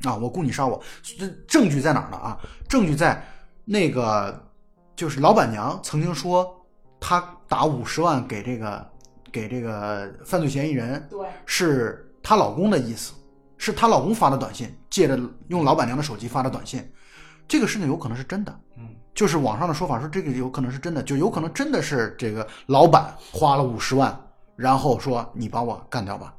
Speaker 3: 啊，我雇你杀我，这证据在哪儿呢？啊，证据在那个就是老板娘曾经说，她打五十万给这个给这个犯罪嫌疑人，
Speaker 2: 对，
Speaker 3: 是她老公的意思，是她老公发的短信，借着用老板娘的手机发的短信。这个事情有可能是真的。
Speaker 1: 嗯，
Speaker 3: 就是网上的说法说这个有可能是真的，就有可能真的是这个老板花了五十万，然后说你把我干掉吧，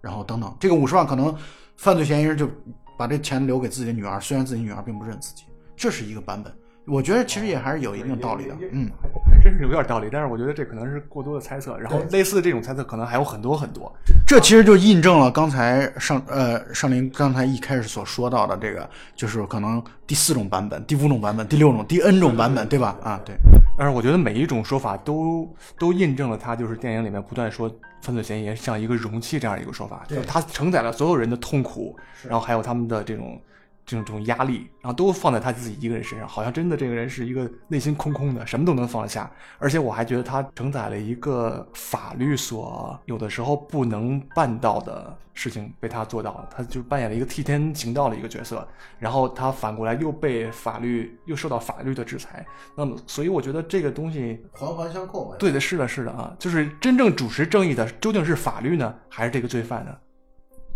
Speaker 3: 然后等等，这个五十万可能犯罪嫌疑人就把这钱留给自己的女儿，虽然自己女儿并不认自己，这是一个版本。我觉得其实也还是有一定道理的，嗯，
Speaker 1: 还真是有点道理。但是我觉得这可能是过多的猜测，然后类似的这种猜测可能还有很多很多。
Speaker 3: 这其实就印证了刚才上呃上林刚才一开始所说到的这个，就是可能第四种版本、第五种版本、第六种、第 N 种版本，对吧？啊，对。
Speaker 1: 但是我觉得每一种说法都都印证了他就是电影里面不断说犯罪嫌疑人像一个容器这样一个说法，
Speaker 3: 对
Speaker 1: 它承载了所有人的痛苦，然后还有他们的这种。这种这种压力，然后都放在他自己一个人身上，好像真的这个人是一个内心空空的，什么都能放得下。而且我还觉得他承载了一个法律所有的时候不能办到的事情，被他做到了。他就扮演了一个替天行道的一个角色，然后他反过来又被法律又受到法律的制裁。那么，所以我觉得这个东西
Speaker 3: 环环相扣。
Speaker 1: 对的，是的，是的啊，就是真正主持正义的究竟是法律呢，还是这个罪犯呢？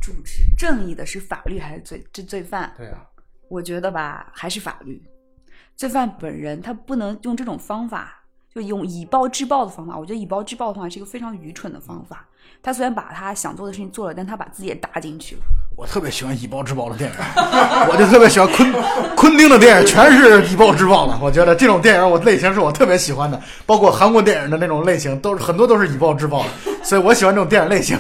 Speaker 2: 主持正义的是法律还是罪这罪犯？
Speaker 1: 对啊，
Speaker 2: 我觉得吧，还是法律。罪犯本人他不能用这种方法，就用以暴制暴的方法。我觉得以暴制暴的方法是一个非常愚蠢的方法。他虽然把他想做的事情做了，但他把自己也搭进去了。
Speaker 3: 我特别喜欢以暴制暴的电影，我就特别喜欢昆昆汀的电影，全是以暴制暴的。我觉得这种电影我类型是我特别喜欢的，包括韩国电影的那种类型，都是很多都是以暴制暴的，所以我喜欢这种电影类型。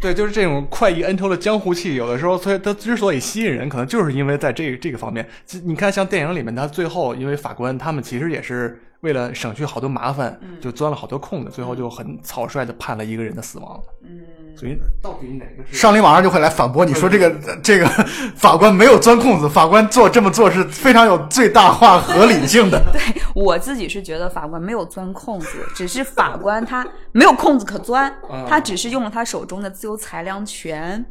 Speaker 1: 对，就是这种快意恩仇的江湖气，有的时候，所以它之所以吸引人，可能就是因为在这这个方面。你看，像电影里面，他最后因为法官他们其实也是为了省去好多麻烦，就钻了好多空子，最后就很草率的判了一个人的死亡。
Speaker 2: 嗯，
Speaker 1: 所以到底哪个是？
Speaker 3: 上林马上就会来反驳你说这个这个 法官没有钻空子，法官做这么做是非常有最大化合理性的。
Speaker 2: 对我自己是觉得法官没有钻空子，只是法官他没有空子可钻，他只是用了他手中的自由裁量权，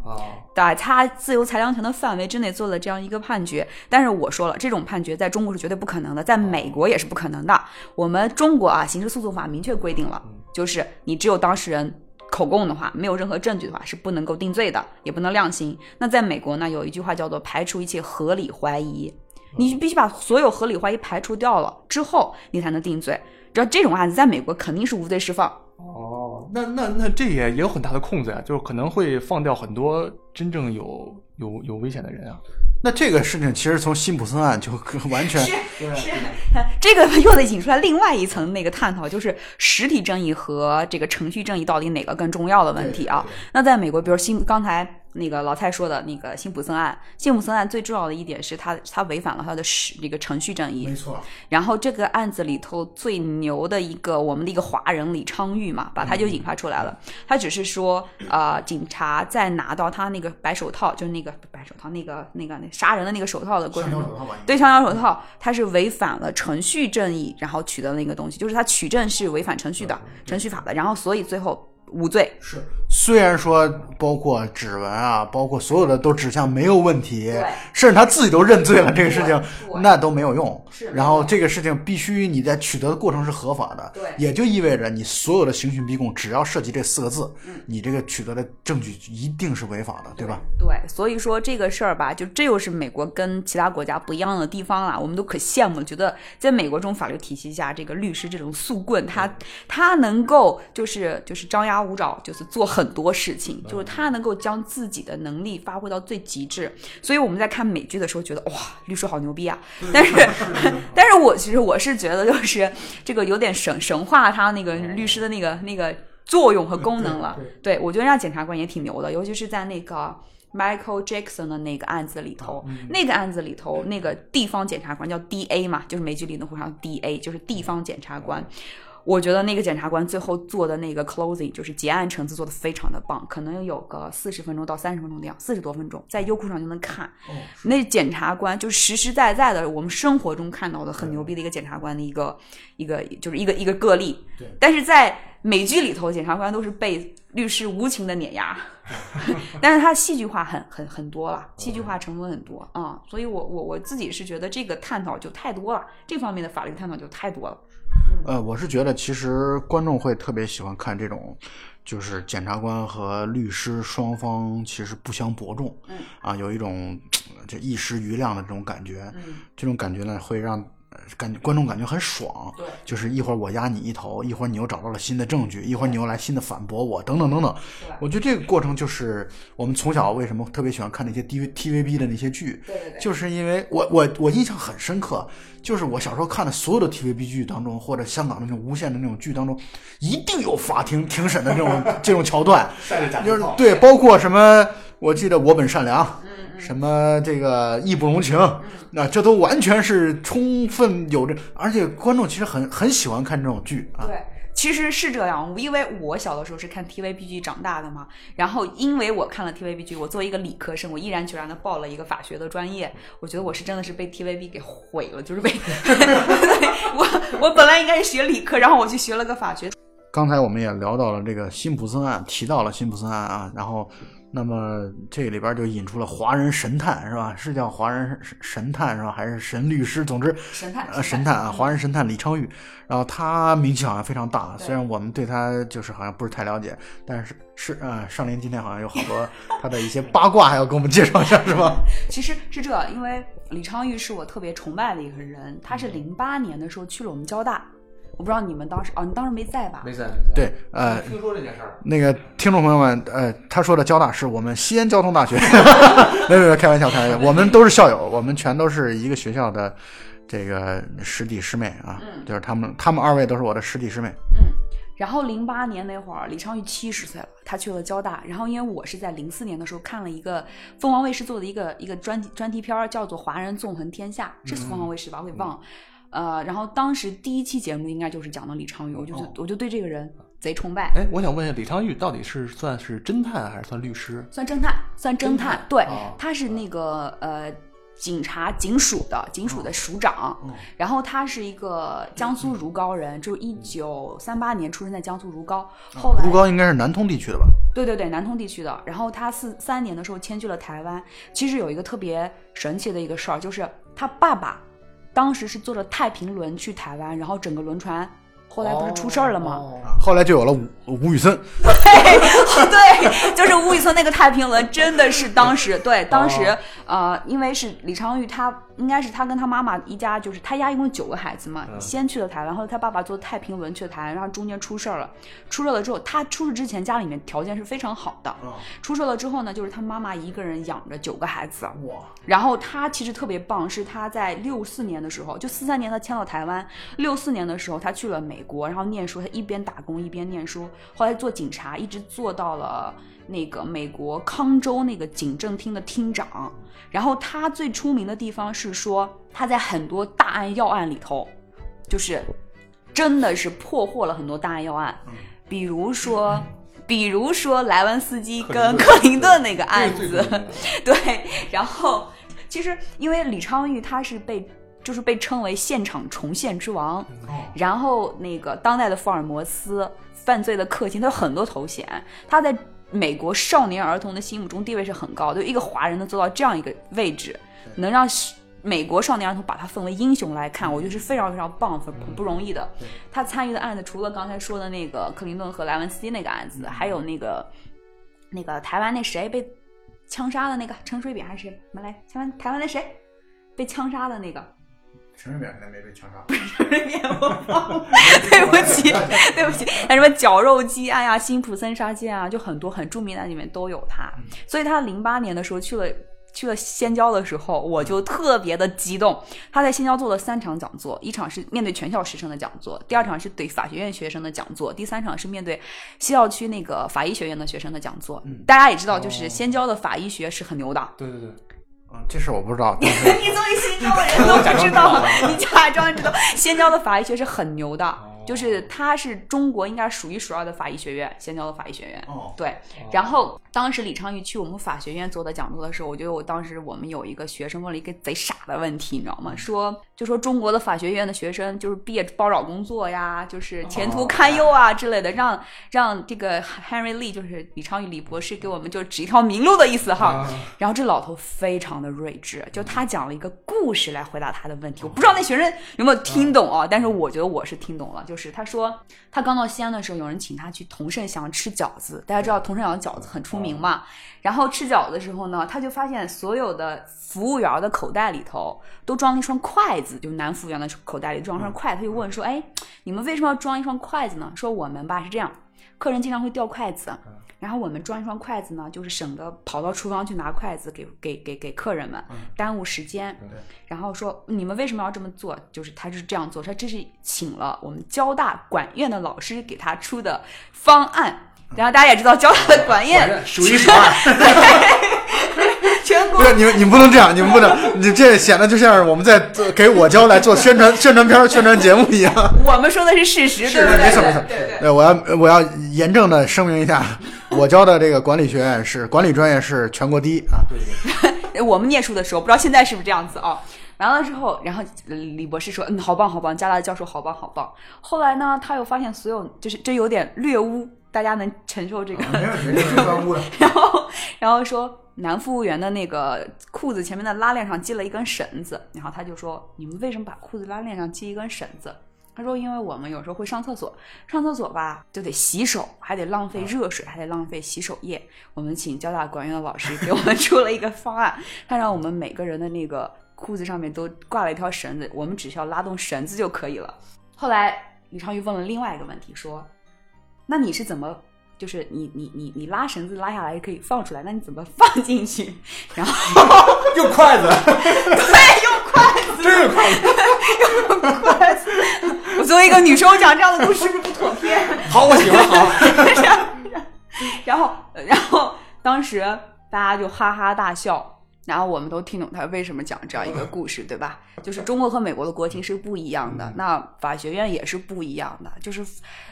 Speaker 2: 在他自由裁量权的范围之内做了这样一个判决。但是我说了，这种判决在中国是绝对不可能的，在美国也是不可能的。我们中国啊，刑事诉讼法明确规定了，就是你只有当事人口供的话，没有任何证据的话，是不能够定罪的，也不能量刑。那在美国呢，有一句话叫做“排除一切合理怀疑”，你必须把所有合理怀疑排除掉了之后，你才能定罪。只要这种案子在美国肯定是无罪释放。
Speaker 1: 哦，那那那这也也有很大的空子呀，就是可能会放掉很多真正有有有危险的人啊。
Speaker 3: 那这个事情其实从辛普森案就 完全
Speaker 2: 是是，这个又得引出来另外一层那个探讨，就是实体正义和这个程序正义到底哪个更重要的问题啊。那在美国，比如辛刚才那个老蔡说的那个辛普森案，辛普森案最重要的一点是他他违反了他的是这个程序正义，
Speaker 3: 没错。
Speaker 2: 然后这个案子里头最牛的一个我们的一个华人李昌钰嘛，把他就引发出来了。他只是说，呃，警察在拿到他那个白手套，就是那个白手套那个那个那杀人的那个手套的过程中，对，橡胶手套，他是违反了程序正义，然后取得那个东西，就是他取证是违反程序的程序法的，然后所以最后无罪。
Speaker 3: 是，虽然说包括指纹啊，包括所有的都指向没有问题，甚至他自己都认罪了，这个事情那都没有用。是然后这个事情必须你在取得的过程是合法的，
Speaker 2: 对，
Speaker 3: 也就意味着你所有的刑讯逼供，只要涉及这四个字，你这个取得的证据一定是违法的，对吧？
Speaker 2: 对，所以说这个事儿吧，就这又是美国跟其他国家不一样的地方了。我们都可羡慕，觉得在美国这种法律体系下，这个律师这种速棍，他他能够就是就是张牙舞爪，就是做很多事情，就是他能够将自己的能力发挥到最极致。所以我们在看美剧的时候，觉得哇，律师好牛逼啊！但是 但是我其实我是觉得，就是这个有点神神化他那个律师的那个那个作用和功能了。对我觉得让检察官也挺牛的，尤其是在那个 Michael Jackson 的那个案子里头，那个案子里头那个地方检察官叫 D.A. 嘛，就是美剧里的会上 D.A. 就是地方检察官。我觉得那个检察官最后做的那个 closing 就是结案陈词做的非常的棒，可能有个四十分钟到三十分钟的样，四十多分钟，在优酷上就能看。那检察官就是实实在在的，我们生活中看到的很牛逼的一个检察官的一个一个就是一个一个个例。但是在美剧里头，检察官都是被律师无情的碾压，但是他戏剧化很很很多了，戏剧化成分很多啊、所以我我我自己是觉得这个探讨就太多了，这方面的法律探讨就太多了。
Speaker 3: 呃，我是觉得其实观众会特别喜欢看这种，就是检察官和律师双方其实不相伯仲，
Speaker 2: 嗯。
Speaker 3: 啊，有一种呃这一时余亮的这种感觉，
Speaker 2: 嗯，
Speaker 3: 这种感觉呢会让呃感觉观众感觉很爽，
Speaker 2: 对
Speaker 3: 就是一会儿我压你一头，一会儿你又找到了新的证据，一会儿你又来新的反驳我，等等等等。我觉得这个过程就是我们从小为什么特别喜欢看那些 D V T V B 的那些剧，
Speaker 2: 对对对，
Speaker 3: 就是因为我我我印象很深刻，就是我小时候看的所有的 TVB 剧当中，或者香港的那种无线的那种剧当中，一定有法庭庭审的这种 这种桥段，就是对，包括什么，我记得我本善良，什么这个义不容情，那这都完全是充分有着，而且观众其实很很喜欢看这种剧啊。
Speaker 2: 对，其实是这样，因为我小的时候是看 TVB 剧长大的嘛，然后因为我看了 TVB 剧，我作为一个理科生，我毅然决然的报了一个法学的专业。我觉得我是真的是被 TVB 给毁了，就是被 我我本来应该是学理科，然后我去学了个法学。
Speaker 3: 刚才我们也聊到了这个辛普森案，提到了辛普森案啊，然后，那么这里边就引出了华人神探是吧？是叫华人神神探是吧？还是神律师？总之，
Speaker 2: 神探
Speaker 3: 呃，神探啊，华人神探李昌钰，然后他名气好像非常大，虽然我们对他就是好像不是太了解，但是是呃，上林今天好像有好多 他的一些八卦还要给我们介绍一下是吧？
Speaker 2: 其实是这，因为李昌钰是我特别崇拜的一个人，他是零八年的时候去了我们交大，我不知道你们当时哦，你当时没在吧？
Speaker 1: 没在没在。
Speaker 3: 对，呃，
Speaker 1: 听说这件事儿，
Speaker 3: 那个听众朋友们，呃，他说的交大是我们西安交通大学，没有没有，开玩笑开玩笑，我们都是校友，我们全都是一个学校的这个师弟师妹啊，就是他们他们二位都是我的师弟师妹。
Speaker 2: 嗯，然后零八年那会儿，李昌钰七十岁了，他去了交大。然后因为我是在零四年的时候看了一个凤凰卫视做的一个一个专题专题片儿，叫做《华人纵横天下》，这是凤凰卫视吧？我给忘了。呃，然后当时第一期节目应该就是讲的李昌钰，我就
Speaker 1: 哦
Speaker 2: 我就对这个人贼崇拜。
Speaker 1: 哎，我想问一下，李昌钰到底是算是侦探还是算律师？
Speaker 2: 算侦探，算侦探，对，
Speaker 1: 哦
Speaker 2: 他是那个呃警察警署的警署的署长，然后他是一个江苏如皋人，就一九三八年出生在江苏如皋，后来
Speaker 3: 如皋应该是南通地区的吧？
Speaker 2: 对对对，南通地区的。然后他四三年的时候迁居了台湾。其实有一个特别神奇的一个事儿，就是他爸爸当时是坐着太平轮去台湾，然后整个轮船后来不是出事儿了吗？
Speaker 1: 哦。
Speaker 3: 后来就有了吴吴宇森，
Speaker 2: 对，就是吴宇森那个太平轮，真的是当时对当时、
Speaker 1: 哦。
Speaker 2: 呃，因为是李昌钰他应该是他跟他妈妈一家，就是他家一共九个孩子嘛，
Speaker 1: 嗯。
Speaker 2: 先去了台湾，后来他爸爸坐太平轮去了台湾，然后中间出事儿了，出事儿了之后，他出事之前家里面条件是非常好的，出事了之后呢，就是他妈妈一个人养着九个孩子，
Speaker 3: 哇，
Speaker 2: 然后他其实特别棒，是他在六四年的时候，就四三年他迁到台湾，六四年的时候他去了美国，然后念书，他一边打工一边念书，后来做警察，一直做到了那个美国康州那个警政厅的厅长。然后他最出名的地方是说他在很多大案要案里头，就是真的是破获了很多大案要案，比如说。比如说莱文斯基跟克林顿。那个案子，对，然后其实因为李昌钰他是被就是被称为现场重现之王，然后那个当代的福尔摩斯、犯罪的克星，他有很多头衔，他在美国少年儿童的心目中地位是很高的，就一个华人能做到这样一个位置，能让美国少年儿童把他奉为英雄来看，我觉得是非常非常棒、很不容易的。他参与的案子除了刚才说的那个克林顿和莱文斯基那个案子，还有那个那个台湾那谁被枪杀的那个陈水扁还是谁？我们来，台湾台湾那谁被枪杀的那个？
Speaker 3: 陈水扁应该没被枪杀。
Speaker 2: 陈水扁我忘了，对不起，对不起。那什么绞肉机案呀、辛普森杀机案啊，就很多很著名的里面都有他。所以他零八年的时候去了。去了仙交的时候，我就特别的激动。他在仙交做了三场讲座，一场是面对全校师生的讲座，第二场是对法学院学生的讲座，第三场是面对西校区那个法医学院的学生的讲座。大家也知道，就是仙交的法医学是很牛的。
Speaker 1: 对对对，
Speaker 3: 嗯，这事我不知道，
Speaker 2: 你作为新疆的人都 不知道，你假装知道，新疆的法医学是很牛的。就是它是中国应该数一数二的法医学院，先教的法医学院。
Speaker 3: 哦，
Speaker 2: 对，然后当时李昌钰去我们法学院做的讲座的时候，我觉得我当时我们有一个学生问了一个贼傻的问题，你知道吗？说就说中国的法学院的学生就是毕业包找工作呀，就是前途堪忧啊之类的，让让这个 Henry Lee 就是李昌钰李博士给我们就指一条明路的意思哈。然后这老头非常的睿智，就他讲了一个故事来回答他的问题，我不知道那学生有没有听懂啊，但是我觉得我是听懂了，就是他说他刚到西安的时候，有人请他去同盛祥吃饺子，大家知道同盛祥饺子很出名嘛，然后吃饺子的时候呢，他就发现所有的服务员的口袋里头都装了一双筷子，就男服务员的口袋里装了双筷子，他就问说，哎，你们为什么要装一双筷子呢？说我们吧是这样，客人经常会掉筷子。然后我们装一双筷子呢，就是省得跑到厨房去拿筷子给给给给客人们，耽误时间。然后说你们为什么要这么做？就是他是这样做，他这是请了我们交大管院的老师给他出的方案。然后大家也知道交大的管院
Speaker 1: 数一数二。
Speaker 2: 全国
Speaker 3: 不是你们，你们不能这样，你们不能，你这显得就像我们在做给我教来做宣传 宣传片、宣传节目一样。
Speaker 2: 我们说的是事实，对不对？
Speaker 3: 没错没错
Speaker 2: 对对。
Speaker 3: 对，我要我要严正的声明一下，我教的这个管理学院是管理专业是全国第一啊。
Speaker 2: 对对，我们念书的时候，不知道现在是不是这样子啊？完了之后，然后李博士说：“嗯，好棒好棒，加拿大教授好棒好棒。”后来呢，他又发现所有就是这有点略污，大家能承受这个？然后 然后说。男服务员的那个裤子前面的拉链上系了一根绳子，然后他就说：“你们为什么把裤子拉链上系一根绳子？”他说：“因为我们有时候会上厕所，上厕所吧就得洗手，还得浪费热水，还得浪费洗手液。我们请交大管院的老师给我们出了一个方案，他让我们每个人的那个裤子上面都挂了一条绳子，我们只需要拉动绳子就可以了。”后来李昌钰问了另外一个问题，说：“那你是怎么？”就是你你你你拉绳子拉下来可以放出来，那你怎么放进去？然后
Speaker 1: 用筷子，
Speaker 2: 对，用筷子，
Speaker 1: 真是筷子，
Speaker 2: 用筷子。我作为一个女生，我讲这样的故事是不是不妥帖？
Speaker 1: 好，我喜欢好。
Speaker 2: 然后然后当时大家就哈哈大笑。然后我们都听懂他为什么讲这样一个故事，对吧？就是中国和美国的国情是不一样的，那法学院也是不一样的。就是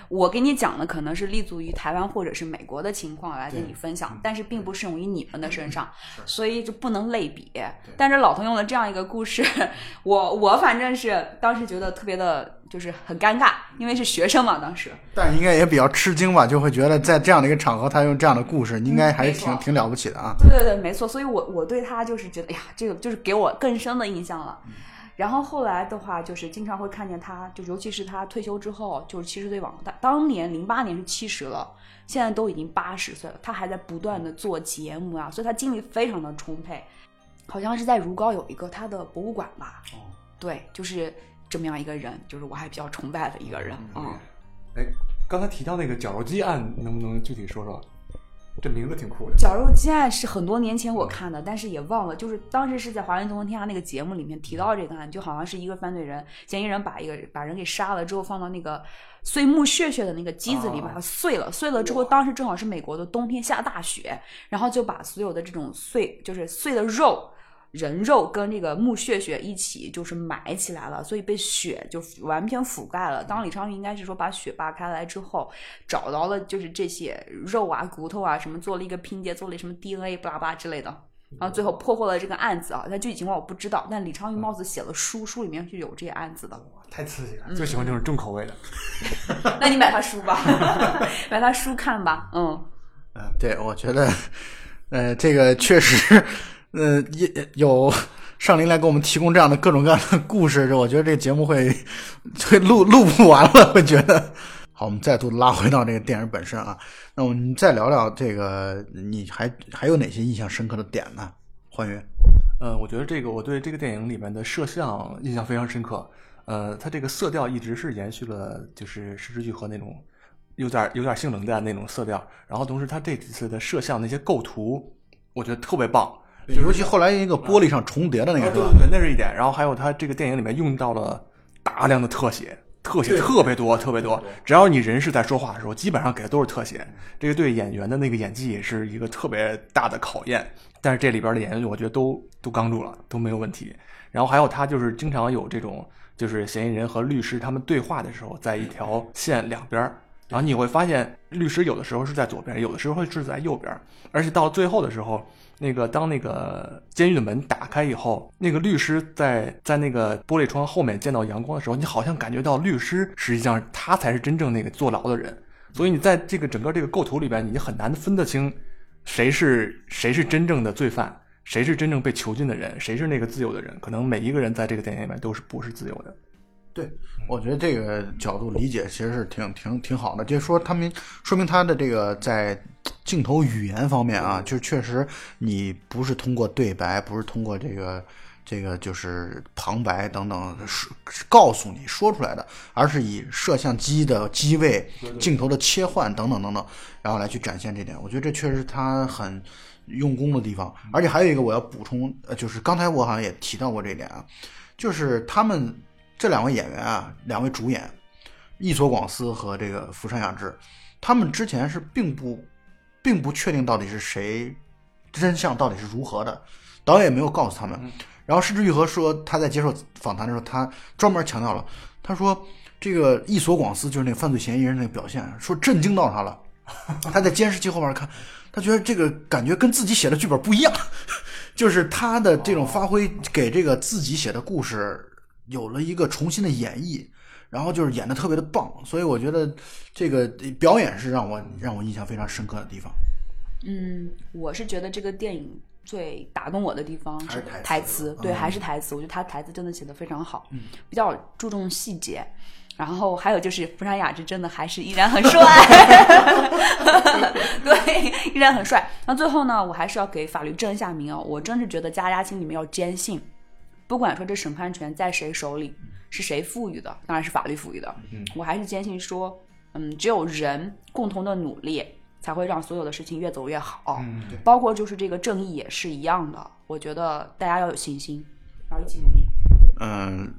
Speaker 2: 我给你讲的可能是立足于台湾或者是美国的情况来跟你分享，但是并不适用于你们的身上，所以就不能类比。但是老头用了这样一个故事，我我反正是当时觉得特别的。就是很尴尬，因为是学生嘛，当时。
Speaker 3: 但应该也比较吃惊吧，就会觉得在这样的一个场合，他用这样的故事，应该还是挺挺了不起的啊。
Speaker 2: 对对对，没错。所以我我对他就是觉得，哎呀，这个就是给我更深的印象了。然后后来的话，就是经常会看见他，就尤其是他退休之后，就是七十岁往当当年零八年是七十了，现在都已经八十岁了，他还在不断的做节目啊，所以他精力非常的充沛。好像是在如皋有一个他的博物馆吧？哦，对，就是。这么样一个人，就是我还比较崇拜的一个人啊。
Speaker 1: 哎，刚才提到那个绞肉机案，能不能具体说说？这名字挺酷的。
Speaker 2: 绞肉机案是很多年前我看的，但是也忘了，就是当时是在《华人纵横天下》那个节目里面提到这个案，就好像是一个犯罪人，嫌疑人把一个把人给杀了之后，放到那个碎木屑屑的那个机子里，把它碎了。碎了之后，当时正好是美国的冬天下大雪，然后就把所有的这种碎，就是碎的肉。人肉跟这个木屑屑一起就是埋起来了，所以被雪就完全覆盖了。当李昌钰应该是说把雪扒开来之后，找到了就是这些肉啊、骨头啊什么，做了一个拼接，做了什么 DNA 巴拉巴之类的，然后最后破获了这个案子啊。但具体情况我不知道，但李昌钰貌似写了书，书里面是有这些案子的。
Speaker 1: 太刺激了，最喜欢这种重口味的。
Speaker 2: 那你买他书吧，买他书看吧。
Speaker 3: 嗯嗯，对，我觉得，呃，这个确实。呃，也有上林来给我们提供这样的各种各样的故事，我觉得这节目会会录录不完了，会觉得。好，我们再度拉回到这个电影本身啊，那我们再聊聊这个，你还还有哪些印象深刻的点呢？欢愉。
Speaker 1: 呃，我觉得这个我对这个电影里面的摄像印象非常深刻。呃，它这个色调一直是延续了就是石之剧和那种有点有点性冷淡那种色调，然后同时它这几次的摄像那些构图，我觉得特别棒。
Speaker 3: 尤其后来一个玻璃上重叠的那个，
Speaker 1: 对对对，那是一点。然后还有他这个电影里面用到了大量的特写，特写特别多，特别多。只要你人是在说话的时候，基本上给的都是特写。这个对演员的那个演技也是一个特别大的考验。但是这里边的演员，我觉得都都刚住了，都没有问题。然后还有他就是经常有这种，就是嫌疑人和律师他们对话的时候，在一条线两边儿，然后你会发现律师有的时候是在左边，有的时候会是在右边，而且到最后的时候。那个当那个监狱的门打开以后，那个律师在在那个玻璃窗后面见到阳光的时候，你好像感觉到律师实际上他才是真正那个坐牢的人。所以你在这个整个这个构图里边，你很难分得清谁是谁是真正的罪犯，谁是真正被囚禁的人，谁是那个自由的人。可能每一个人在这个电影里面都是不是自由的。
Speaker 3: 对，我觉得这个角度理解其实是挺挺挺好的，就是说他们说明他的这个在镜头语言方面啊，就是确实你不是通过对白，不是通过这个这个就是旁白等等说告诉你说出来的，而是以摄像机的机位、镜头的切换等等等等，然后来去展现这点。我觉得这确实他很用功的地方。而且还有一个我要补充，呃，就是刚才我好像也提到过这一点啊，就是他们。这两位演员啊，两位主演，伊索广司和这个福山雅治，他们之前是并不，并不确定到底是谁，真相到底是如何的，导演也没有告诉他们。然后失之愈和说他在接受访谈的时候，他专门强调了，他说这个伊索广司就是那个犯罪嫌疑人那个表现，说震惊到他了。他在监视器后面看，他觉得这个感觉跟自己写的剧本不一样，就是他的这种发挥给这个自己写的故事。有了一个重新的演绎，然后就是演的特别的棒，所以我觉得这个表演是让我让我印象非常深刻的地方。
Speaker 2: 嗯，我是觉得这个电影最打动我的地方
Speaker 3: 是
Speaker 2: 台词，对，还是台词。我觉得他台词真的写的非常好，比较注重细节。然后还有就是福山雅治真的还是依然很帅，对，依然很帅。那最后呢，我还是要给法律正一下名哦，我真是觉得家家心里面要坚信。不管说这审判权在谁手里，是谁赋予的，当然是法律赋予的。嗯，我还是坚信说，嗯，只有人共同的努力，才会让所有的事情越走越好。
Speaker 3: 嗯，对，
Speaker 2: 包括就是这个正义也是一样的。我觉得大家要有信心，然后一起努力。
Speaker 3: 嗯，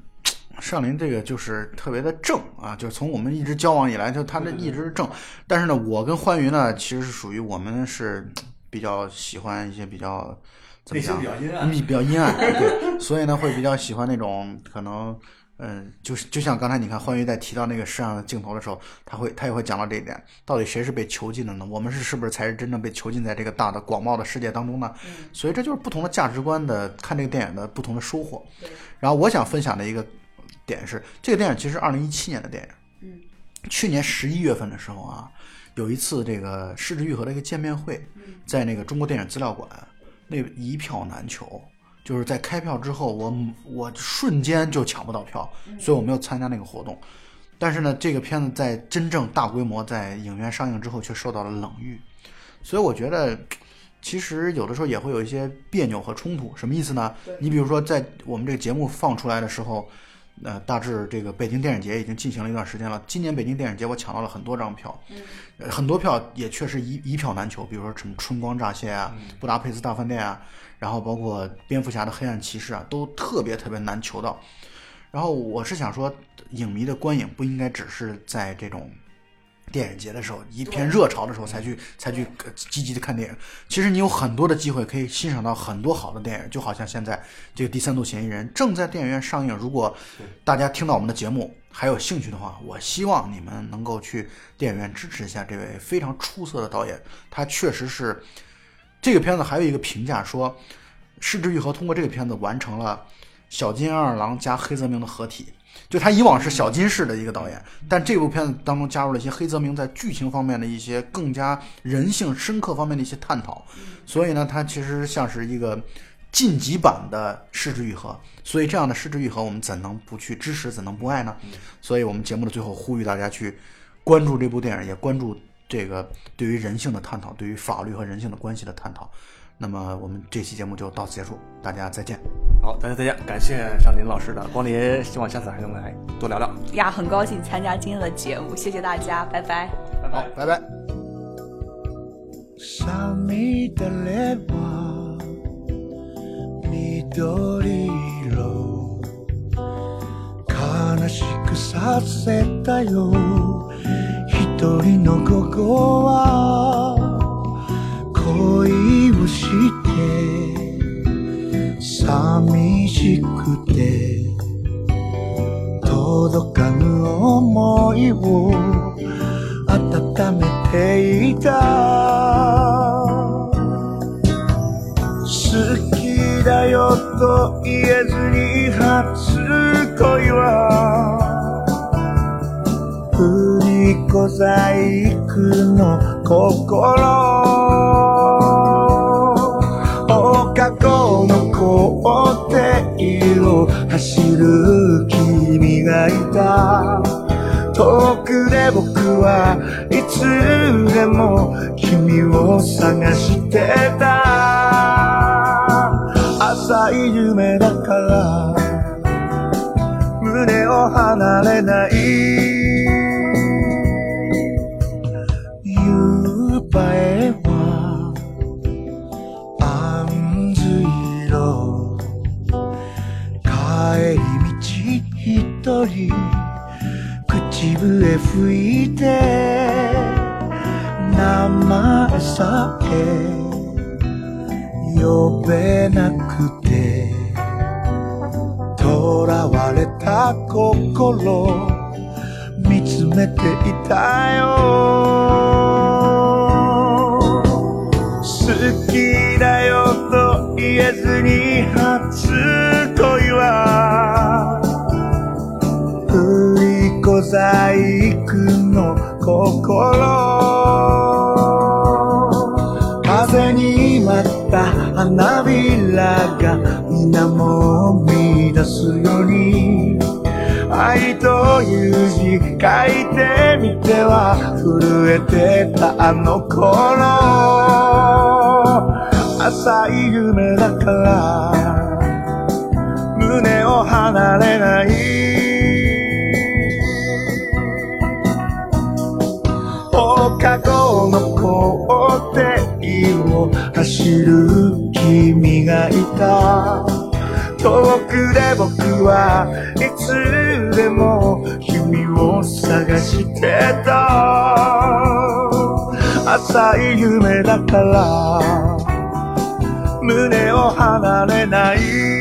Speaker 3: 上林这个就是特别的正啊，就从我们一直交往以来，就他这一直正。但是呢，我跟欢愉呢，其实是属于我们是比较喜欢一些比较。
Speaker 1: 内心比较阴暗，
Speaker 3: 比较阴暗，对，所以呢，会比较喜欢那种可能，嗯，就是就像刚才你看欢愉在提到那个摄像镜头的时候，他会他也会讲到这一点，到底谁是被囚禁的呢？我们是是不是才是真正被囚禁在这个大的广袤的世界当中呢？所以这就是不同的价值观的看这个电影的不同的收获。然后我想分享的一个点是，这个电影其实二零一七年的电
Speaker 2: 影，嗯，
Speaker 3: 去年十一月份的时候啊，有一次这个失之愈合的一个见面会，在那个中国电影资料馆。那一票难求，就是在开票之后，我我瞬间就抢不到票，所以我没有参加那个活动。但是呢，这个片子在真正大规模在影院上映之后，却受到了冷遇。所以我觉得，其实有的时候也会有一些别扭和冲突。什么意思呢？你比如说，在我们这个节目放出来的时候。呃，大致这个北京电影节已经进行了一段时间了。今年北京电影节我抢到了很多张票，嗯，很多票也确实一一票难求。比如说什么《春光乍泄》啊，《布达佩斯大饭店》啊，然后包括《蝙蝠侠的黑暗骑士》啊，都特别特别难求到。然后我是想说，影迷的观影不应该只是在这种。电影节的时候，一片热潮的时候才去才去积极的看电影。其实你有很多的机会可以欣赏到很多好的电影，就好像现在这个《第三度嫌疑人》正在电影院上映。如果大家听到我们的节目还有兴趣的话，我希望你们能够去电影院支持一下这位非常出色的导演。他确实是这个片子还有一个评价说，失之愈合通过这个片子完成了小金二郎加黑泽明的合体。就他以往是小金式的一个导演，但这部片子当中加入了一些黑泽明在剧情方面的一些更加人性深刻方面的一些探讨，所以呢，它其实像是一个晋级版的《失之愈合》，所以这样的《失之愈合》，我们怎能不去支持，怎能不爱呢？所以我们节目的最后呼吁大家去关注这部电影，也关注这个对于人性的探讨，对于法律和人性的关系的探讨。那么我们这期节目就到此结束，大家再见。
Speaker 1: 好，大家再见，感谢尚林老师的光临，希望下次还能来多聊聊。
Speaker 2: 呀，很高兴参加今天的节目，谢谢大家，拜拜。
Speaker 3: 好，拜拜。悲しく
Speaker 4: くさせたよ一人の午後は を温めていた。好きだよと言えずに初恋は。振り小細工の心。放課後の校庭を走る君がいた。遠くで僕はいつでも君を探してた。浅い夢だから胸を離れない。吹いて名前さえ呼べなくて囚われた心見つめていたよ。好きだよと言えずに初恋は細工の心。風に舞った花びらが水面を乱すように。愛という字書いてみては震えてたあの頃。浅い夢だから胸を離れない。放課後の校庭を走る君がいた。遠くで僕はいつでも君を探してた。浅い夢だから胸を離れない。